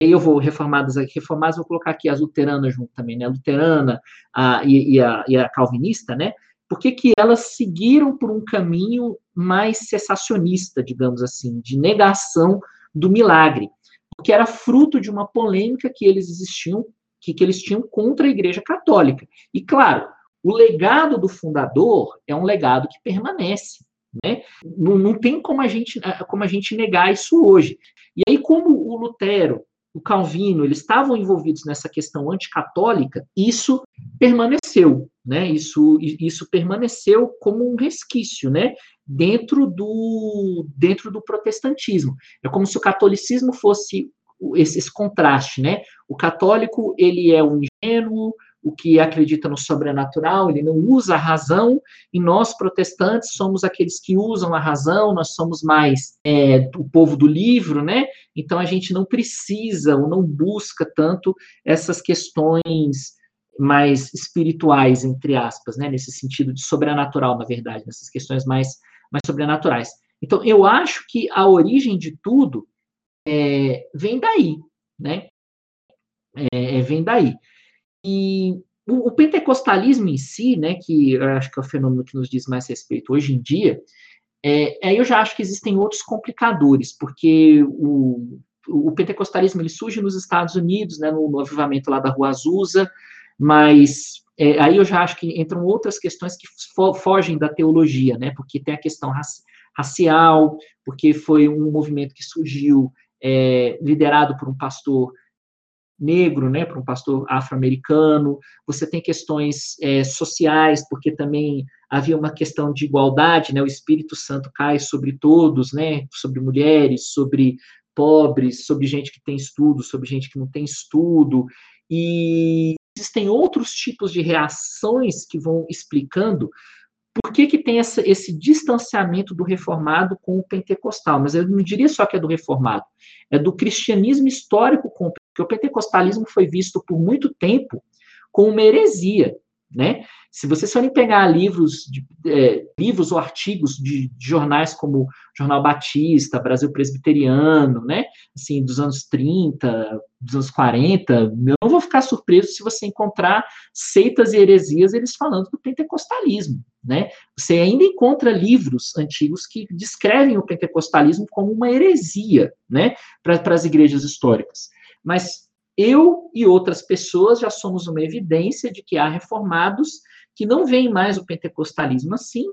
e eu vou reformadas aqui, reformadas, vou colocar aqui as luteranas junto também, né? A luterana a, e, e, a, e a calvinista, né? por que, que elas seguiram por um caminho mais cessacionista, digamos assim, de negação do milagre? Porque era fruto de uma polêmica que eles existiam, que, que eles tinham contra a Igreja Católica. E claro, o legado do fundador é um legado que permanece. Né? Não, não tem como a, gente, como a gente negar isso hoje. E aí, como o Lutero o Calvino, eles estavam envolvidos nessa questão anticatólica, isso permaneceu, né? Isso, isso permaneceu como um resquício, né? Dentro do, dentro do protestantismo. É como se o catolicismo fosse esse, esse contraste, né? O católico, ele é um ingênuo, o que acredita no sobrenatural, ele não usa a razão, e nós, protestantes, somos aqueles que usam a razão, nós somos mais é, o povo do livro, né? Então a gente não precisa ou não busca tanto essas questões mais espirituais, entre aspas, né? Nesse sentido de sobrenatural, na verdade, nessas questões mais, mais sobrenaturais. Então, eu acho que a origem de tudo é, vem daí, né? É, vem daí. E o, o, pentecostalismo em si, né, que eu acho que é o fenômeno que nos diz mais respeito hoje em dia, é, eu já acho que existem outros complicadores, porque o, o pentecostalismo ele surge nos Estados Unidos, né, no, no avivamento lá da Rua Azusa, mas é, aí eu já acho que entram outras questões que fo fogem da teologia, né, porque tem a questão raci racial, porque foi um movimento que surgiu é, liderado por um pastor negro, né, para um pastor afro-americano. Você tem questões é, sociais, porque também havia uma questão de igualdade, né, o Espírito Santo cai sobre todos, né, sobre mulheres, sobre pobres, sobre gente que tem estudo, sobre gente que não tem estudo, e existem outros tipos de reações que vão explicando por que, que tem essa, esse distanciamento do reformado com o pentecostal? Mas eu não diria só que é do reformado, é do cristianismo histórico com porque o pentecostalismo foi visto por muito tempo como uma heresia, né? Se vocês forem pegar livros, de, é, livros ou artigos de, de, jornais como Jornal Batista, Brasil Presbiteriano, né, assim, dos anos 30, dos anos 40, eu não vou ficar surpreso se você encontrar seitas e heresias eles falando do pentecostalismo, né? Você ainda encontra livros antigos que descrevem o pentecostalismo como uma heresia, né, para as igrejas históricas. Mas eu e outras pessoas já somos uma evidência de que há reformados que não veem mais o pentecostalismo assim,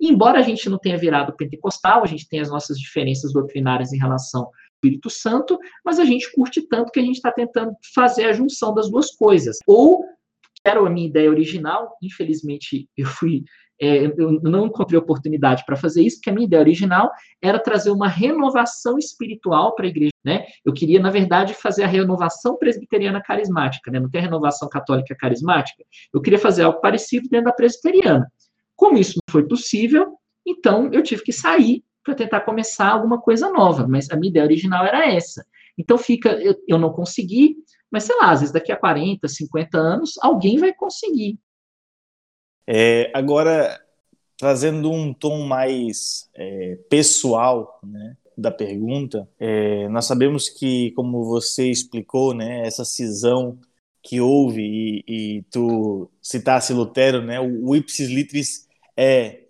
e embora a gente não tenha virado pentecostal, a gente tem as nossas diferenças doutrinárias em relação ao Espírito Santo, mas a gente curte tanto que a gente está tentando fazer a junção das duas coisas. Ou, que era a minha ideia original, infelizmente eu fui é, eu não encontrei oportunidade para fazer isso, porque a minha ideia original era trazer uma renovação espiritual para a igreja. Né? Eu queria, na verdade, fazer a renovação presbiteriana carismática, né? não tem a renovação católica carismática. Eu queria fazer algo parecido dentro da presbiteriana. Como isso não foi possível, então eu tive que sair para tentar começar alguma coisa nova, mas a minha ideia original era essa. Então fica, eu, eu não consegui, mas sei lá, às vezes daqui a 40, 50 anos, alguém vai conseguir. É, agora, trazendo um tom mais é, pessoal né, da pergunta, é, nós sabemos que, como você explicou, né, essa cisão que houve, e, e tu citasse Lutero, né, o ipsis litris é,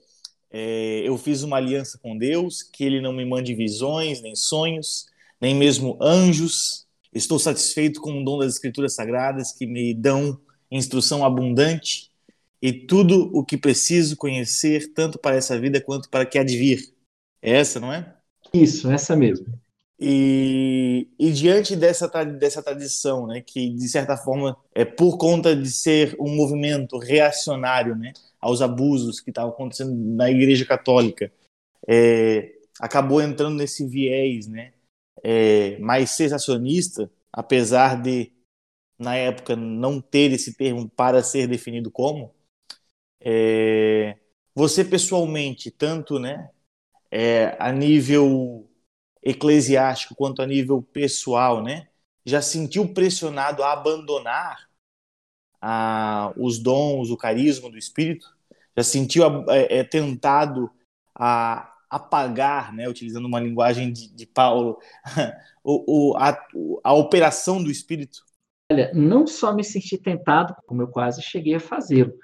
é, eu fiz uma aliança com Deus, que ele não me mande visões, nem sonhos, nem mesmo anjos. Estou satisfeito com o dom das escrituras sagradas que me dão instrução abundante e tudo o que preciso conhecer, tanto para essa vida quanto para que há de vir. É essa, não é? Isso, essa mesmo. E, e, diante dessa, dessa tradição, né, que de certa forma é por conta de ser um movimento reacionário, né, aos abusos que estavam acontecendo na Igreja Católica, é, acabou entrando nesse viés, né, é, mais sensacionista, apesar de na época não ter esse termo para ser definido como, é, você pessoalmente, tanto né, é, a nível eclesiástico quanto a nível pessoal, né, já sentiu pressionado a abandonar a, os dons, o carisma do Espírito? Já sentiu é, é, tentado a apagar, né, utilizando uma linguagem de, de Paulo, (laughs) o, o, a, a operação do Espírito? Olha, não só me senti tentado, como eu quase cheguei a fazê-lo,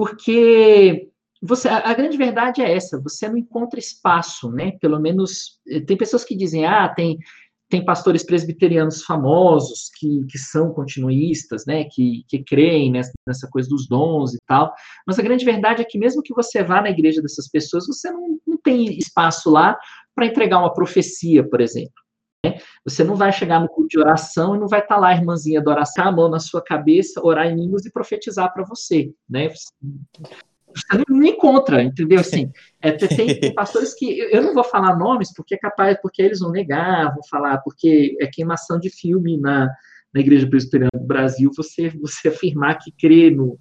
porque você, a, grande verdade é essa, você não encontra espaço, né? Pelo menos eh, tem pessoas que dizem, ah, tem, tem pastores presbiterianos famosos que, que são continuistas, né? Que, que creem nessa, nessa coisa dos dons e tal. Mas a grande verdade é que mesmo que você vá na igreja dessas pessoas, você não, não tem espaço lá para entregar uma profecia, por exemplo. Você não vai chegar no culto de oração e não vai estar tá lá a irmãzinha da oração, a mão na sua cabeça, orar em línguas e profetizar para você, né? Você não encontra, entendeu? Assim, é, tem, tem, (laughs) pastores que eu não vou falar nomes porque é capaz, porque eles vão negar, vão falar porque é queimação de filme na, na Igreja Presbiteriana do Brasil, você você (laughs) afirmar que crê no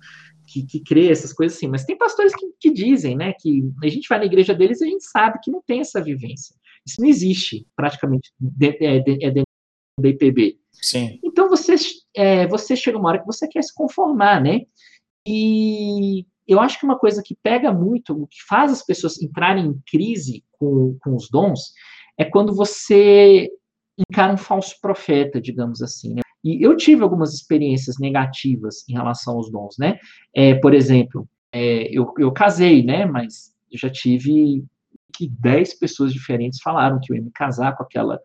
que, que crê essas coisas assim, mas tem pastores que, que dizem, né, que a gente vai na igreja deles e a gente sabe que não tem essa vivência. Isso não existe praticamente é, é dentro do IPB. Sim. Então você, é, você chega uma hora que você quer se conformar, né? E eu acho que uma coisa que pega muito, o que faz as pessoas entrarem em crise com, com os dons, é quando você encara um falso profeta, digamos assim. Né? E eu tive algumas experiências negativas em relação aos dons, né? É, por exemplo, é, eu, eu casei, né? Mas já tive que dez pessoas diferentes falaram que eu ia me casar com aquela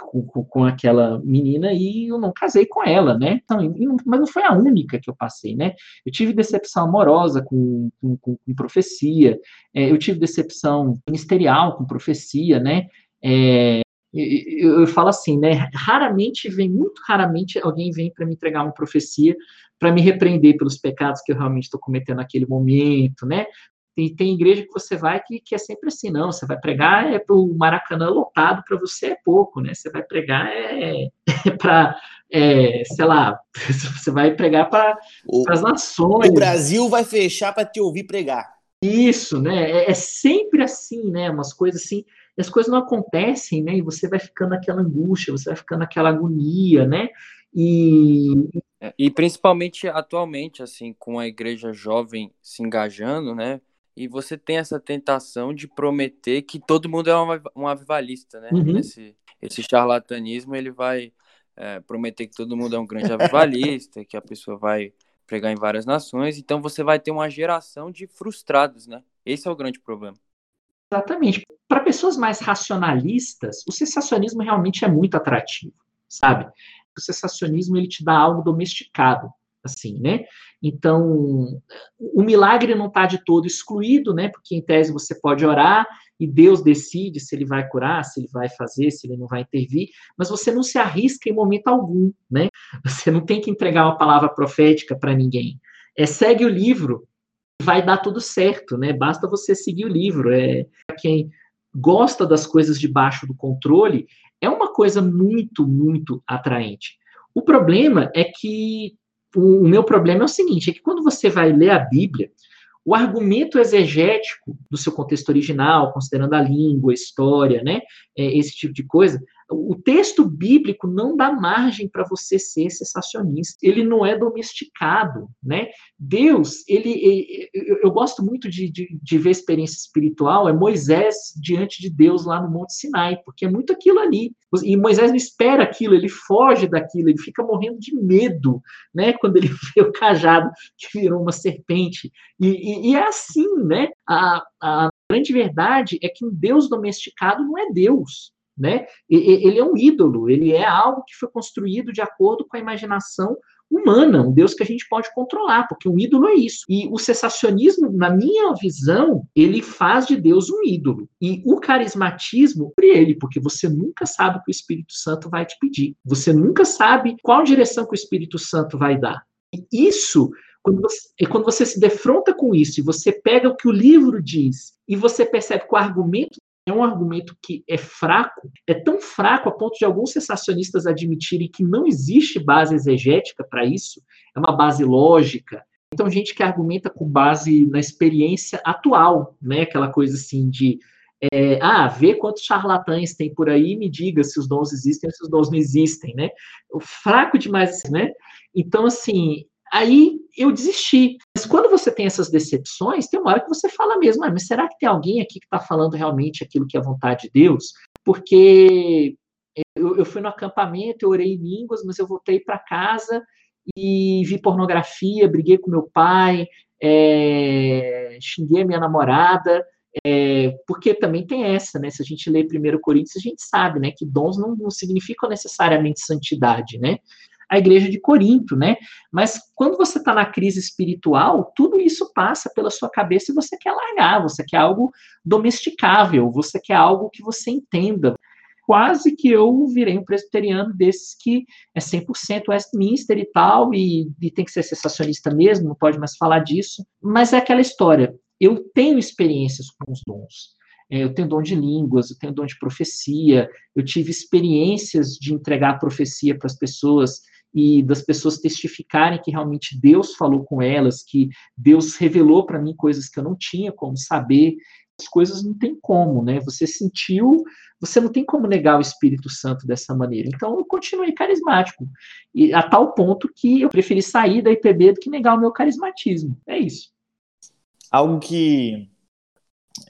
com, com, com, aquela menina e eu não casei com ela, né? Então, mas não foi a única que eu passei, né? Eu tive decepção amorosa com, com, com profecia, é, eu tive decepção ministerial com profecia, né? É, eu, eu, falo assim, né? Raramente vem, muito raramente, alguém vem para me entregar uma profecia para me repreender pelos pecados que eu realmente estou cometendo naquele momento, né? Tem, tem igreja que você vai que, que é sempre assim, não, você vai pregar é para o Maracanã lotado, para você é pouco, né? Você vai pregar é, é (laughs) para, é, sei lá, (laughs) você vai pregar para as nações. O Brasil vai fechar para te ouvir pregar. Isso, né? É, é, sempre assim, né? Umas coisas assim, as coisas não acontecem, né? E você vai ficando naquela angústia, você vai ficando naquela agonia, né? E, é, e principalmente atualmente, assim, com a igreja jovem se engajando, né? E você tem essa tentação de prometer que todo mundo é um, um avivalista, né? Uhum. Esse, esse charlatanismo, ele vai é, prometer que todo mundo é um grande avivalista, que a pessoa vai pregar em várias nações, então você vai ter uma geração de frustrados, né? Esse é o grande problema. Exatamente. Para pessoas mais racionalistas, o sensacionismo realmente é muito atrativo, sabe? O sensacionismo ele te dá algo domesticado assim, né? Então, o milagre não está de todo excluído, né? Porque em tese você pode orar e Deus decide se ele vai curar, se ele vai fazer, se ele não vai intervir, mas você não se arrisca em momento algum, né? Você não tem que entregar uma palavra profética para ninguém. É segue o livro, vai dar tudo certo, né? Basta você seguir o livro. É quem gosta das coisas debaixo do controle é uma coisa muito, muito atraente. O problema é que o, meu problema é o seguinte: é que quando você vai ler a Bíblia, o argumento exegético do seu contexto original, considerando a língua, a história, né, é, esse tipo de coisa, o texto bíblico não dá margem para você ser sensacionista. Ele não é domesticado, né? Deus, ele, eu gosto muito de, de, de, ver experiência espiritual, é Moisés diante de Deus lá no Monte Sinai, porque é muito aquilo ali. E Moisés não espera aquilo, ele foge daquilo, ele fica morrendo de medo, né? Quando ele (laughs) vê o cajado que virou uma serpente. E, e, e é assim, né? A, a grande verdade é que um Deus domesticado não é Deus né? Ele é um ídolo, ele é algo que foi construído de acordo com a imaginação humana, um Deus que a gente pode controlar, porque um ídolo é isso. E o cessacionismo, na minha visão, ele faz de Deus um ídolo. E o carismatismo, por ele, porque você nunca sabe o que o Espírito Santo vai te pedir. Você nunca sabe qual direção que o Espírito Santo vai dar. E isso quando você, quando você se defronta com isso e você pega o que o livro diz e você percebe que o argumento é um argumento que é fraco, é tão fraco a ponto de alguns sensacionistas admitirem que não existe base exegética para isso, é uma base lógica. Então, gente que argumenta com base na experiência atual, né? Aquela coisa assim de é, ah, vê quantos charlatães tem por aí e me diga se os dons existem ou se os dons não existem, né? Fraco demais, né? Então, assim, Aí eu desisti. Mas quando você tem essas decepções, tem uma hora que você fala mesmo, ah, mas será que tem alguém aqui que está falando realmente aquilo que é a vontade de Deus? Porque eu, eu fui no acampamento, eu orei em línguas, mas eu voltei para casa e vi pornografia, briguei com meu pai, é, xinguei a minha namorada, é, porque também tem essa, né? Se a gente lê 1 Coríntios, a gente sabe, né, que dons não, não significam necessariamente santidade, né? A igreja de Corinto, né? Mas quando você está na crise espiritual, tudo isso passa pela sua cabeça e você quer largar, você quer algo domesticável, você quer algo que você entenda. Quase que eu virei um presbiteriano desses que é 100% Westminster e tal, e, e tem que ser sensacionista mesmo, não pode mais falar disso. Mas é aquela história, eu tenho experiências com os dons. É, eu tenho dom de línguas, eu tenho dom de profecia, eu tive experiências de entregar profecia para as pessoas e das pessoas testificarem que realmente Deus falou com elas, que Deus revelou para mim coisas que eu não tinha como saber. As coisas não tem como, né? Você sentiu, você não tem como negar o Espírito Santo dessa maneira. Então eu continuei carismático. E a tal ponto que eu preferi sair da IPB do que negar o meu carismatismo. É isso. Algo que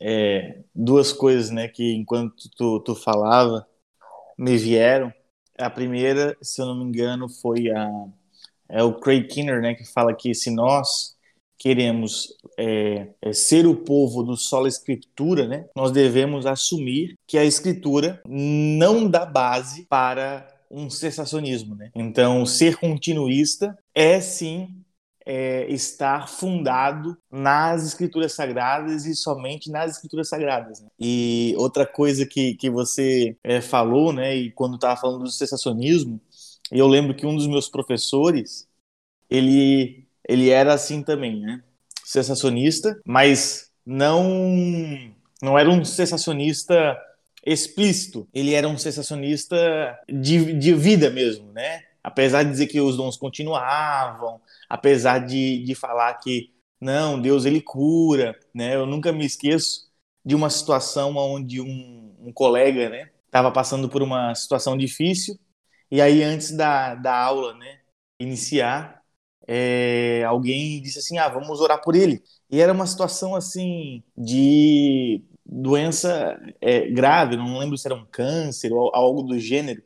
é, duas coisas, né, que enquanto tu, tu falava me vieram a primeira, se eu não me engano, foi a é o Craig Kinner, né, que fala que se nós queremos é, é, ser o povo do solo escritura, né, nós devemos assumir que a escritura não dá base para um sensacionismo, né? Então, ser continuista é sim é, estar fundado nas escrituras sagradas e somente nas escrituras sagradas. Né? E outra coisa que, que você é, falou, né, e quando estava falando do sensacionismo, eu lembro que um dos meus professores, ele, ele era assim também, né? Sensacionista, mas não não era um sensacionista explícito, ele era um sensacionista de, de vida mesmo, né? Apesar de dizer que os dons continuavam, apesar de, de falar que Não, Deus ele cura, né? Eu nunca me esqueço de uma situação onde um, um colega, né, estava passando por uma situação difícil e aí antes da, da aula, né, iniciar, é, alguém disse assim, ah, vamos orar por ele. E era uma situação assim de doença é, grave, não lembro se era um câncer ou algo do gênero.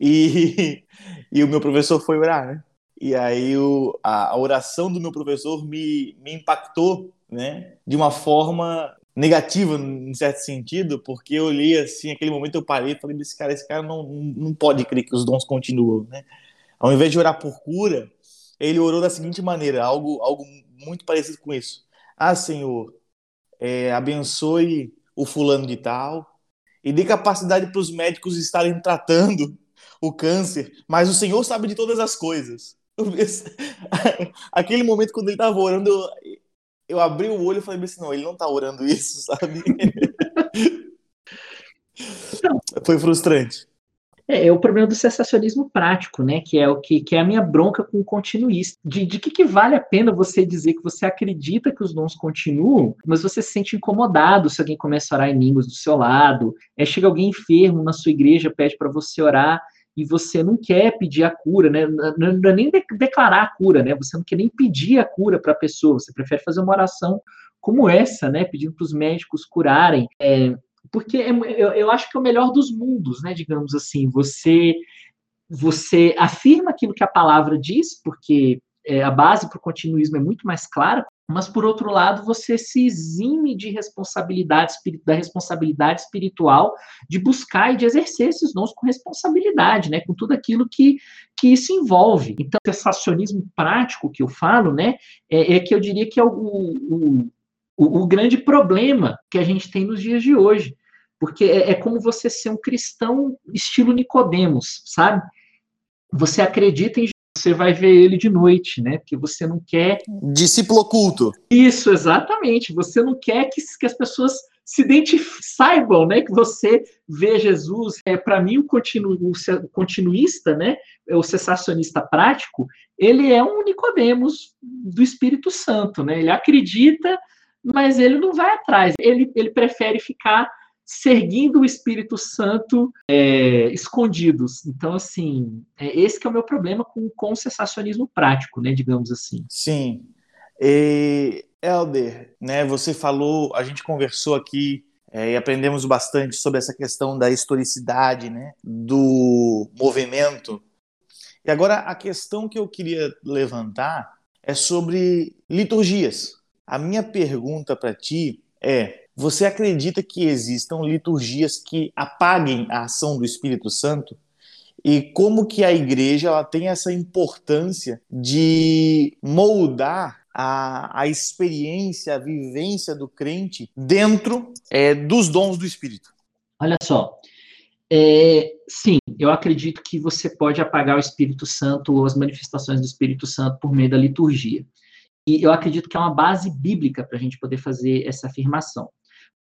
E, (laughs) e o meu professor foi orar, né? E aí o, a, a oração do meu professor me, me impactou, né? De uma forma negativa, em certo sentido, porque eu li assim, aquele momento eu parei e falei desse cara, esse cara não, não pode crer que os dons continuam, né? Ao invés de orar por cura, ele orou da seguinte maneira, algo, algo muito parecido com isso. Ah, Senhor, é, abençoe o fulano de tal e dê capacidade para os médicos estarem tratando o câncer, mas o Senhor sabe de todas as coisas. (laughs) Aquele momento quando ele estava orando, eu, eu abri o olho e falei assim, não, ele não está orando (laughs) isso, sabe? Foi frustrante. É, é, o problema do sensacionismo prático, né? Que é o que, que é a minha bronca com o continuista. De, de que, que vale a pena você dizer que você acredita que os dons continuam, mas você se sente incomodado se alguém começa a orar em línguas do seu lado. É, chega alguém enfermo na sua igreja, pede para você orar e você não quer pedir a cura, né? Não, não é nem de, declarar a cura, né? Você não quer nem pedir a cura para a pessoa, você prefere fazer uma oração como essa, né? Pedindo para os médicos curarem. É, porque é, eu, eu acho que é o melhor dos mundos, né? Digamos assim, você você afirma aquilo que a palavra diz, porque é, a base para o continuismo é muito mais clara, mas por outro lado você se exime de responsabilidade da responsabilidade espiritual de buscar e de exercer esses dons com responsabilidade, né, com tudo aquilo que, que isso envolve. Então, o sensacionismo prático que eu falo, né, é, é que eu diria que é o, o, o, o, grande problema que a gente tem nos dias de hoje, porque é, é como você ser um cristão estilo Nicodemos, sabe? Você acredita em você vai ver ele de noite, né? Porque você não quer. Discípulo oculto. Isso, exatamente. Você não quer que, que as pessoas se identifiquem, saibam, né? Que você vê Jesus. É, Para mim, o, continu, o continuista, né? O cessacionista prático, ele é um Nicodemos do Espírito Santo, né? Ele acredita, mas ele não vai atrás. Ele, ele prefere ficar seguindo o Espírito Santo é, escondidos. Então, assim, é esse que é o meu problema com, o sensacionismo prático, né, digamos assim. Sim. E, Helder, né, você falou, a gente conversou aqui é, e aprendemos bastante sobre essa questão da historicidade, né, do movimento. E agora a questão que eu queria levantar é sobre liturgias. A minha pergunta para ti é: você acredita que existam liturgias que apaguem a ação do Espírito Santo? E como que a igreja ela tem essa importância de moldar a, a experiência, a vivência do crente dentro é, dos dons do Espírito? Olha só, é, sim, eu acredito que você pode apagar o Espírito Santo ou as manifestações do Espírito Santo por meio da liturgia. E eu acredito que é uma base bíblica para a gente poder fazer essa afirmação.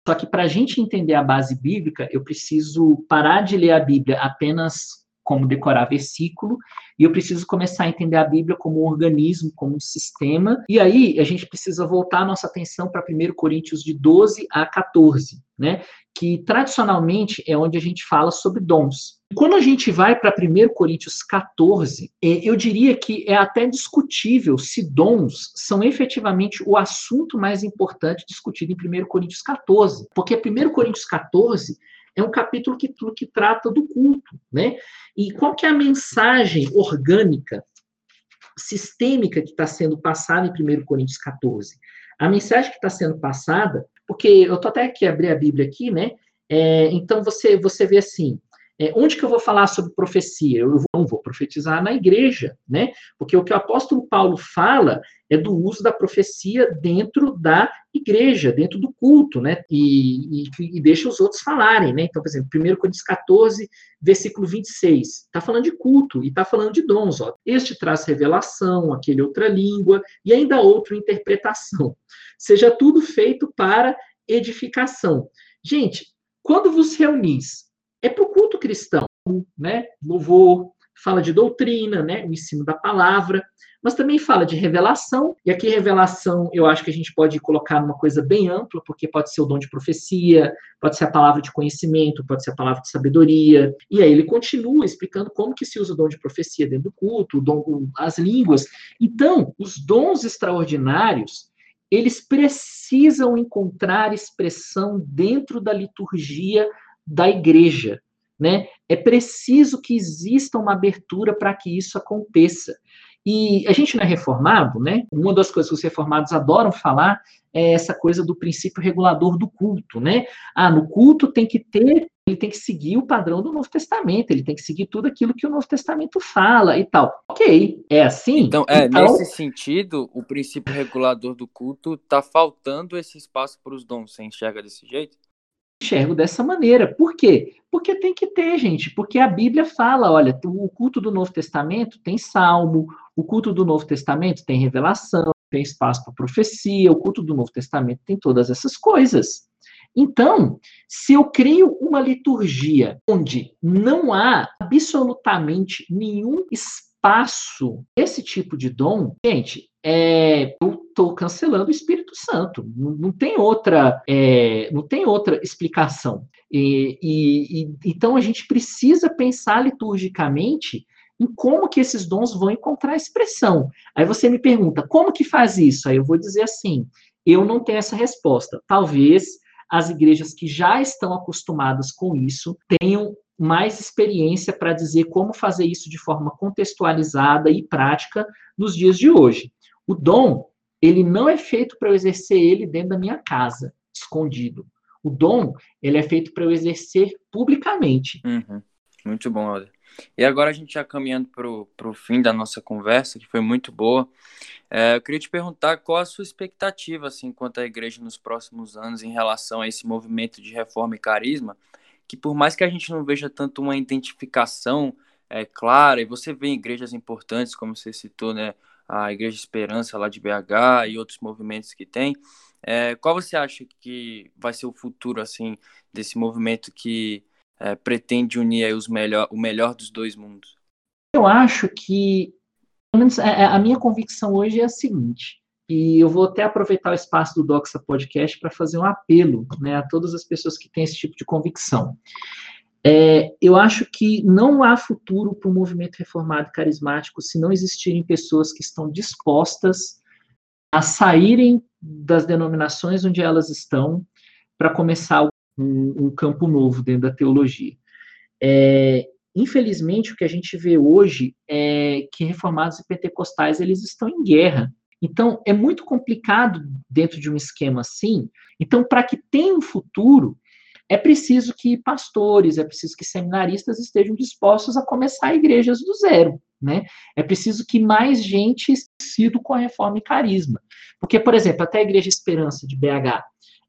Só que para a gente entender a base bíblica, eu preciso parar de ler a Bíblia apenas como decorar versículo, e eu preciso começar a entender a Bíblia como um organismo, como um sistema. E aí a gente precisa voltar a nossa atenção para 1 Coríntios de 12 a 14, né? Que tradicionalmente é onde a gente fala sobre dons. Quando a gente vai para 1 Coríntios 14, é, eu diria que é até discutível se dons são efetivamente o assunto mais importante discutido em 1 Coríntios 14. Porque 1 Coríntios 14 é um capítulo que, que trata do culto, né? E qual que é a mensagem orgânica, sistêmica que está sendo passada em 1 Coríntios 14? A mensagem que está sendo passada, porque eu estou até aqui abrir a Bíblia aqui, né? É, então você você vê assim, é, onde que eu vou falar sobre profecia? Eu não vou profetizar na igreja, né? Porque o que o apóstolo Paulo fala é do uso da profecia dentro da igreja, dentro do culto, né? E, e, e deixa os outros falarem, né? Então, por exemplo, 1 Coríntios 14, versículo 26, está falando de culto e está falando de dons, ó. Este traz revelação, aquele outra língua e ainda outra interpretação. Seja tudo feito para edificação. Gente, quando vos reunis é para o culto cristão, né? Louvor, fala de doutrina, né, o ensino da palavra, mas também fala de revelação, e aqui revelação eu acho que a gente pode colocar numa coisa bem ampla, porque pode ser o dom de profecia, pode ser a palavra de conhecimento, pode ser a palavra de sabedoria, e aí ele continua explicando como que se usa o dom de profecia dentro do culto, o dom, as línguas. Então, os dons extraordinários, eles precisam encontrar expressão dentro da liturgia da igreja, né? É preciso que exista uma abertura para que isso aconteça. E a gente não é reformado, né? Uma das coisas que os reformados adoram falar é essa coisa do princípio regulador do culto, né? Ah, no culto tem que ter, ele tem que seguir o padrão do Novo Testamento, ele tem que seguir tudo aquilo que o Novo Testamento fala e tal. Ok, é assim? Então, é, então... nesse sentido, o princípio regulador do culto tá faltando esse espaço para os dons. Você enxerga desse jeito? Enxergo dessa maneira. Por quê? Porque tem que ter, gente. Porque a Bíblia fala, olha, o culto do Novo Testamento tem salmo, o culto do Novo Testamento tem revelação, tem espaço para profecia, o culto do Novo Testamento tem todas essas coisas. Então, se eu crio uma liturgia onde não há absolutamente nenhum espaço desse tipo de dom, gente, é, eu estou cancelando o Espírito Santo. Não, não tem outra, é, não tem outra explicação. E, e, e, então a gente precisa pensar liturgicamente em como que esses dons vão encontrar expressão. Aí você me pergunta, como que faz isso? Aí eu vou dizer assim, eu não tenho essa resposta. Talvez as igrejas que já estão acostumadas com isso tenham mais experiência para dizer como fazer isso de forma contextualizada e prática nos dias de hoje. O dom, ele não é feito para eu exercer ele dentro da minha casa, escondido. O dom, ele é feito para eu exercer publicamente. Uhum. Muito bom, Alder. E agora a gente já caminhando para o fim da nossa conversa, que foi muito boa, é, eu queria te perguntar qual a sua expectativa, assim, quanto à igreja nos próximos anos em relação a esse movimento de reforma e carisma, que por mais que a gente não veja tanto uma identificação é, clara, e você vê igrejas importantes, como você citou, né, a Igreja Esperança lá de BH e outros movimentos que tem, é, qual você acha que vai ser o futuro, assim, desse movimento que é, pretende unir os melhor, o melhor dos dois mundos? Eu acho que, pelo menos, é, é, a minha convicção hoje é a seguinte, e eu vou até aproveitar o espaço do Doxa Podcast para fazer um apelo né, a todas as pessoas que têm esse tipo de convicção. É, eu acho que não há futuro para o movimento reformado carismático se não existirem pessoas que estão dispostas a saírem das denominações onde elas estão para começar um, um, campo novo dentro da teologia. É, infelizmente, o que a gente vê hoje é que reformados e pentecostais eles estão em guerra então, é muito complicado dentro de um esquema assim. Então, para que tenha um futuro, é preciso que pastores, é preciso que seminaristas estejam dispostos a começar igrejas do zero. Né? É preciso que mais gente siga com a reforma e carisma. Porque, por exemplo, até a Igreja Esperança de BH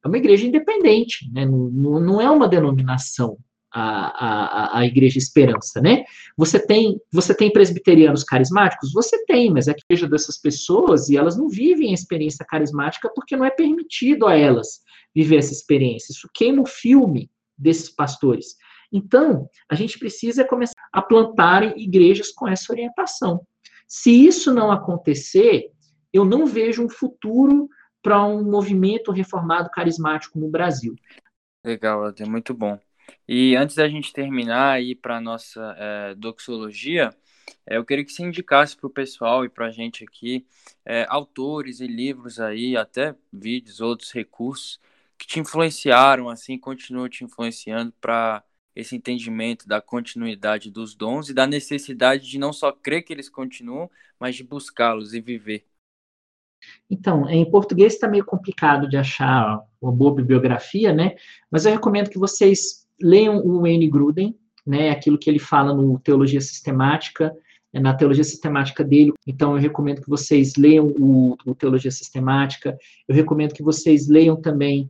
é uma igreja independente, né? não, não é uma denominação a, a, Igreja Esperança, né? Você tem, você tem presbiterianos carismáticos? Você tem, mas é a igreja dessas pessoas e elas não vivem a experiência carismática porque não é permitido a elas viver essa experiência. Isso queima o filme desses pastores. Então, a gente precisa começar a plantar igrejas com essa orientação. Se isso não acontecer, eu não vejo um futuro para um movimento reformado carismático no Brasil. Legal, é muito bom. E antes da gente terminar aí para a nossa é, doxologia, é, eu queria que você indicasse para o pessoal e para a gente aqui é, autores e livros aí, até vídeos, outros recursos que te influenciaram, assim, continuam te influenciando para esse entendimento da continuidade dos dons e da necessidade de não só crer que eles continuam, mas de buscá-los e viver. Então, em português está meio complicado de achar uma boa bibliografia, né? Mas eu recomendo que vocês leiam o Wayne Gruden, né, aquilo que ele fala no Teologia Sistemática, é na Teologia Sistemática dele. Então, eu recomendo que vocês leiam o, o Teologia Sistemática. Eu recomendo que vocês leiam também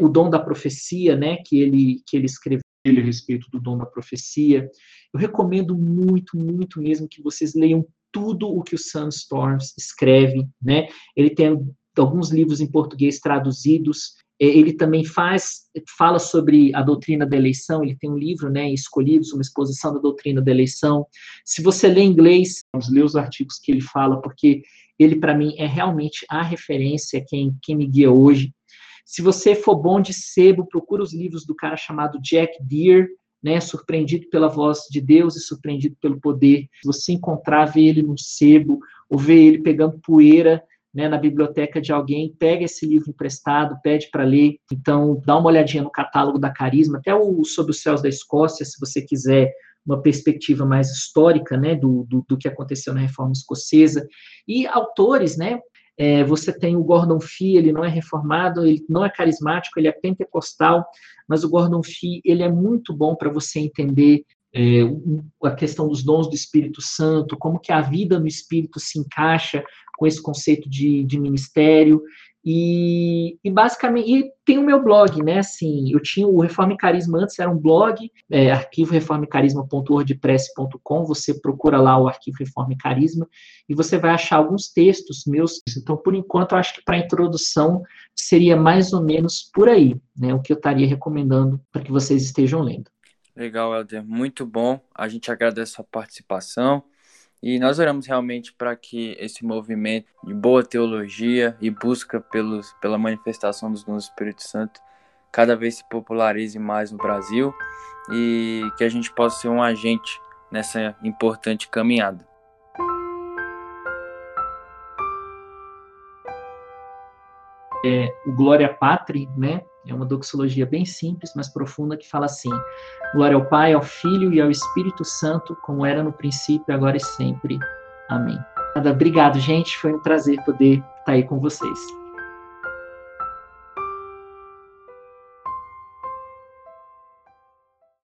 o Dom da Profecia, né, que ele, que ele escreveu a respeito do dom da profecia. Eu recomendo muito, muito mesmo que vocês leiam tudo o que o Sam Storms escreve, né? Ele tem alguns livros em português traduzidos É, ele também faz, fala sobre a doutrina da eleição, ele tem um livro, né, Escolhidos, uma exposição da doutrina da eleição. Se você lê inglês, vamos ler os artigos que ele fala, porque ele, para mim, é realmente a referência, quem, quem me guia hoje. Se você for bom de sebo, procura os livros do cara chamado Jack Deere, né, surpreendido pela voz de Deus e surpreendido pelo poder. Se você encontrar, ver ele no sebo, ou ver ele pegando poeira né, na biblioteca de alguém, pega esse livro emprestado, pede para ler. Então, dá uma olhadinha no catálogo da Carisma, até o Sobre os Céus da Escócia, se você quiser uma perspectiva mais histórica né, do, do, do que aconteceu na Reforma Escocesa. E autores, né, é, você tem o Gordon Fee, ele não é reformado, ele não é carismático, ele é pentecostal, mas o Gordon Fee, ele é muito bom para você entender é, a questão dos dons do Espírito Santo, como que a vida no Espírito se encaixa com esse conceito de, de ministério. E, e, basicamente, e tem o meu blog, né? Assim, eu tinha o Reforma e Carisma antes, era um blog, é, arquivo reformecarisma.wordpress.com. Você procura lá o arquivo Reforma e Carisma e você vai achar alguns textos meus. Então, por enquanto, eu acho que para introdução seria mais ou menos por aí, né? O que eu estaria recomendando para que vocês estejam lendo. Legal, Helder, muito bom. A gente agradece a participação. E nós oramos realmente para que esse movimento de boa teologia e busca pelos, pela manifestação dos dons do Espírito Santo cada vez se popularize mais no Brasil e que a gente possa ser um agente nessa importante caminhada. É, o Glória Patri, né? É uma doxologia bem simples, mas profunda, que fala assim: Glória ao Pai, ao Filho e ao Espírito Santo, como era no princípio, agora e sempre. Amém. Obrigado, gente. Foi um prazer poder estar aí com vocês.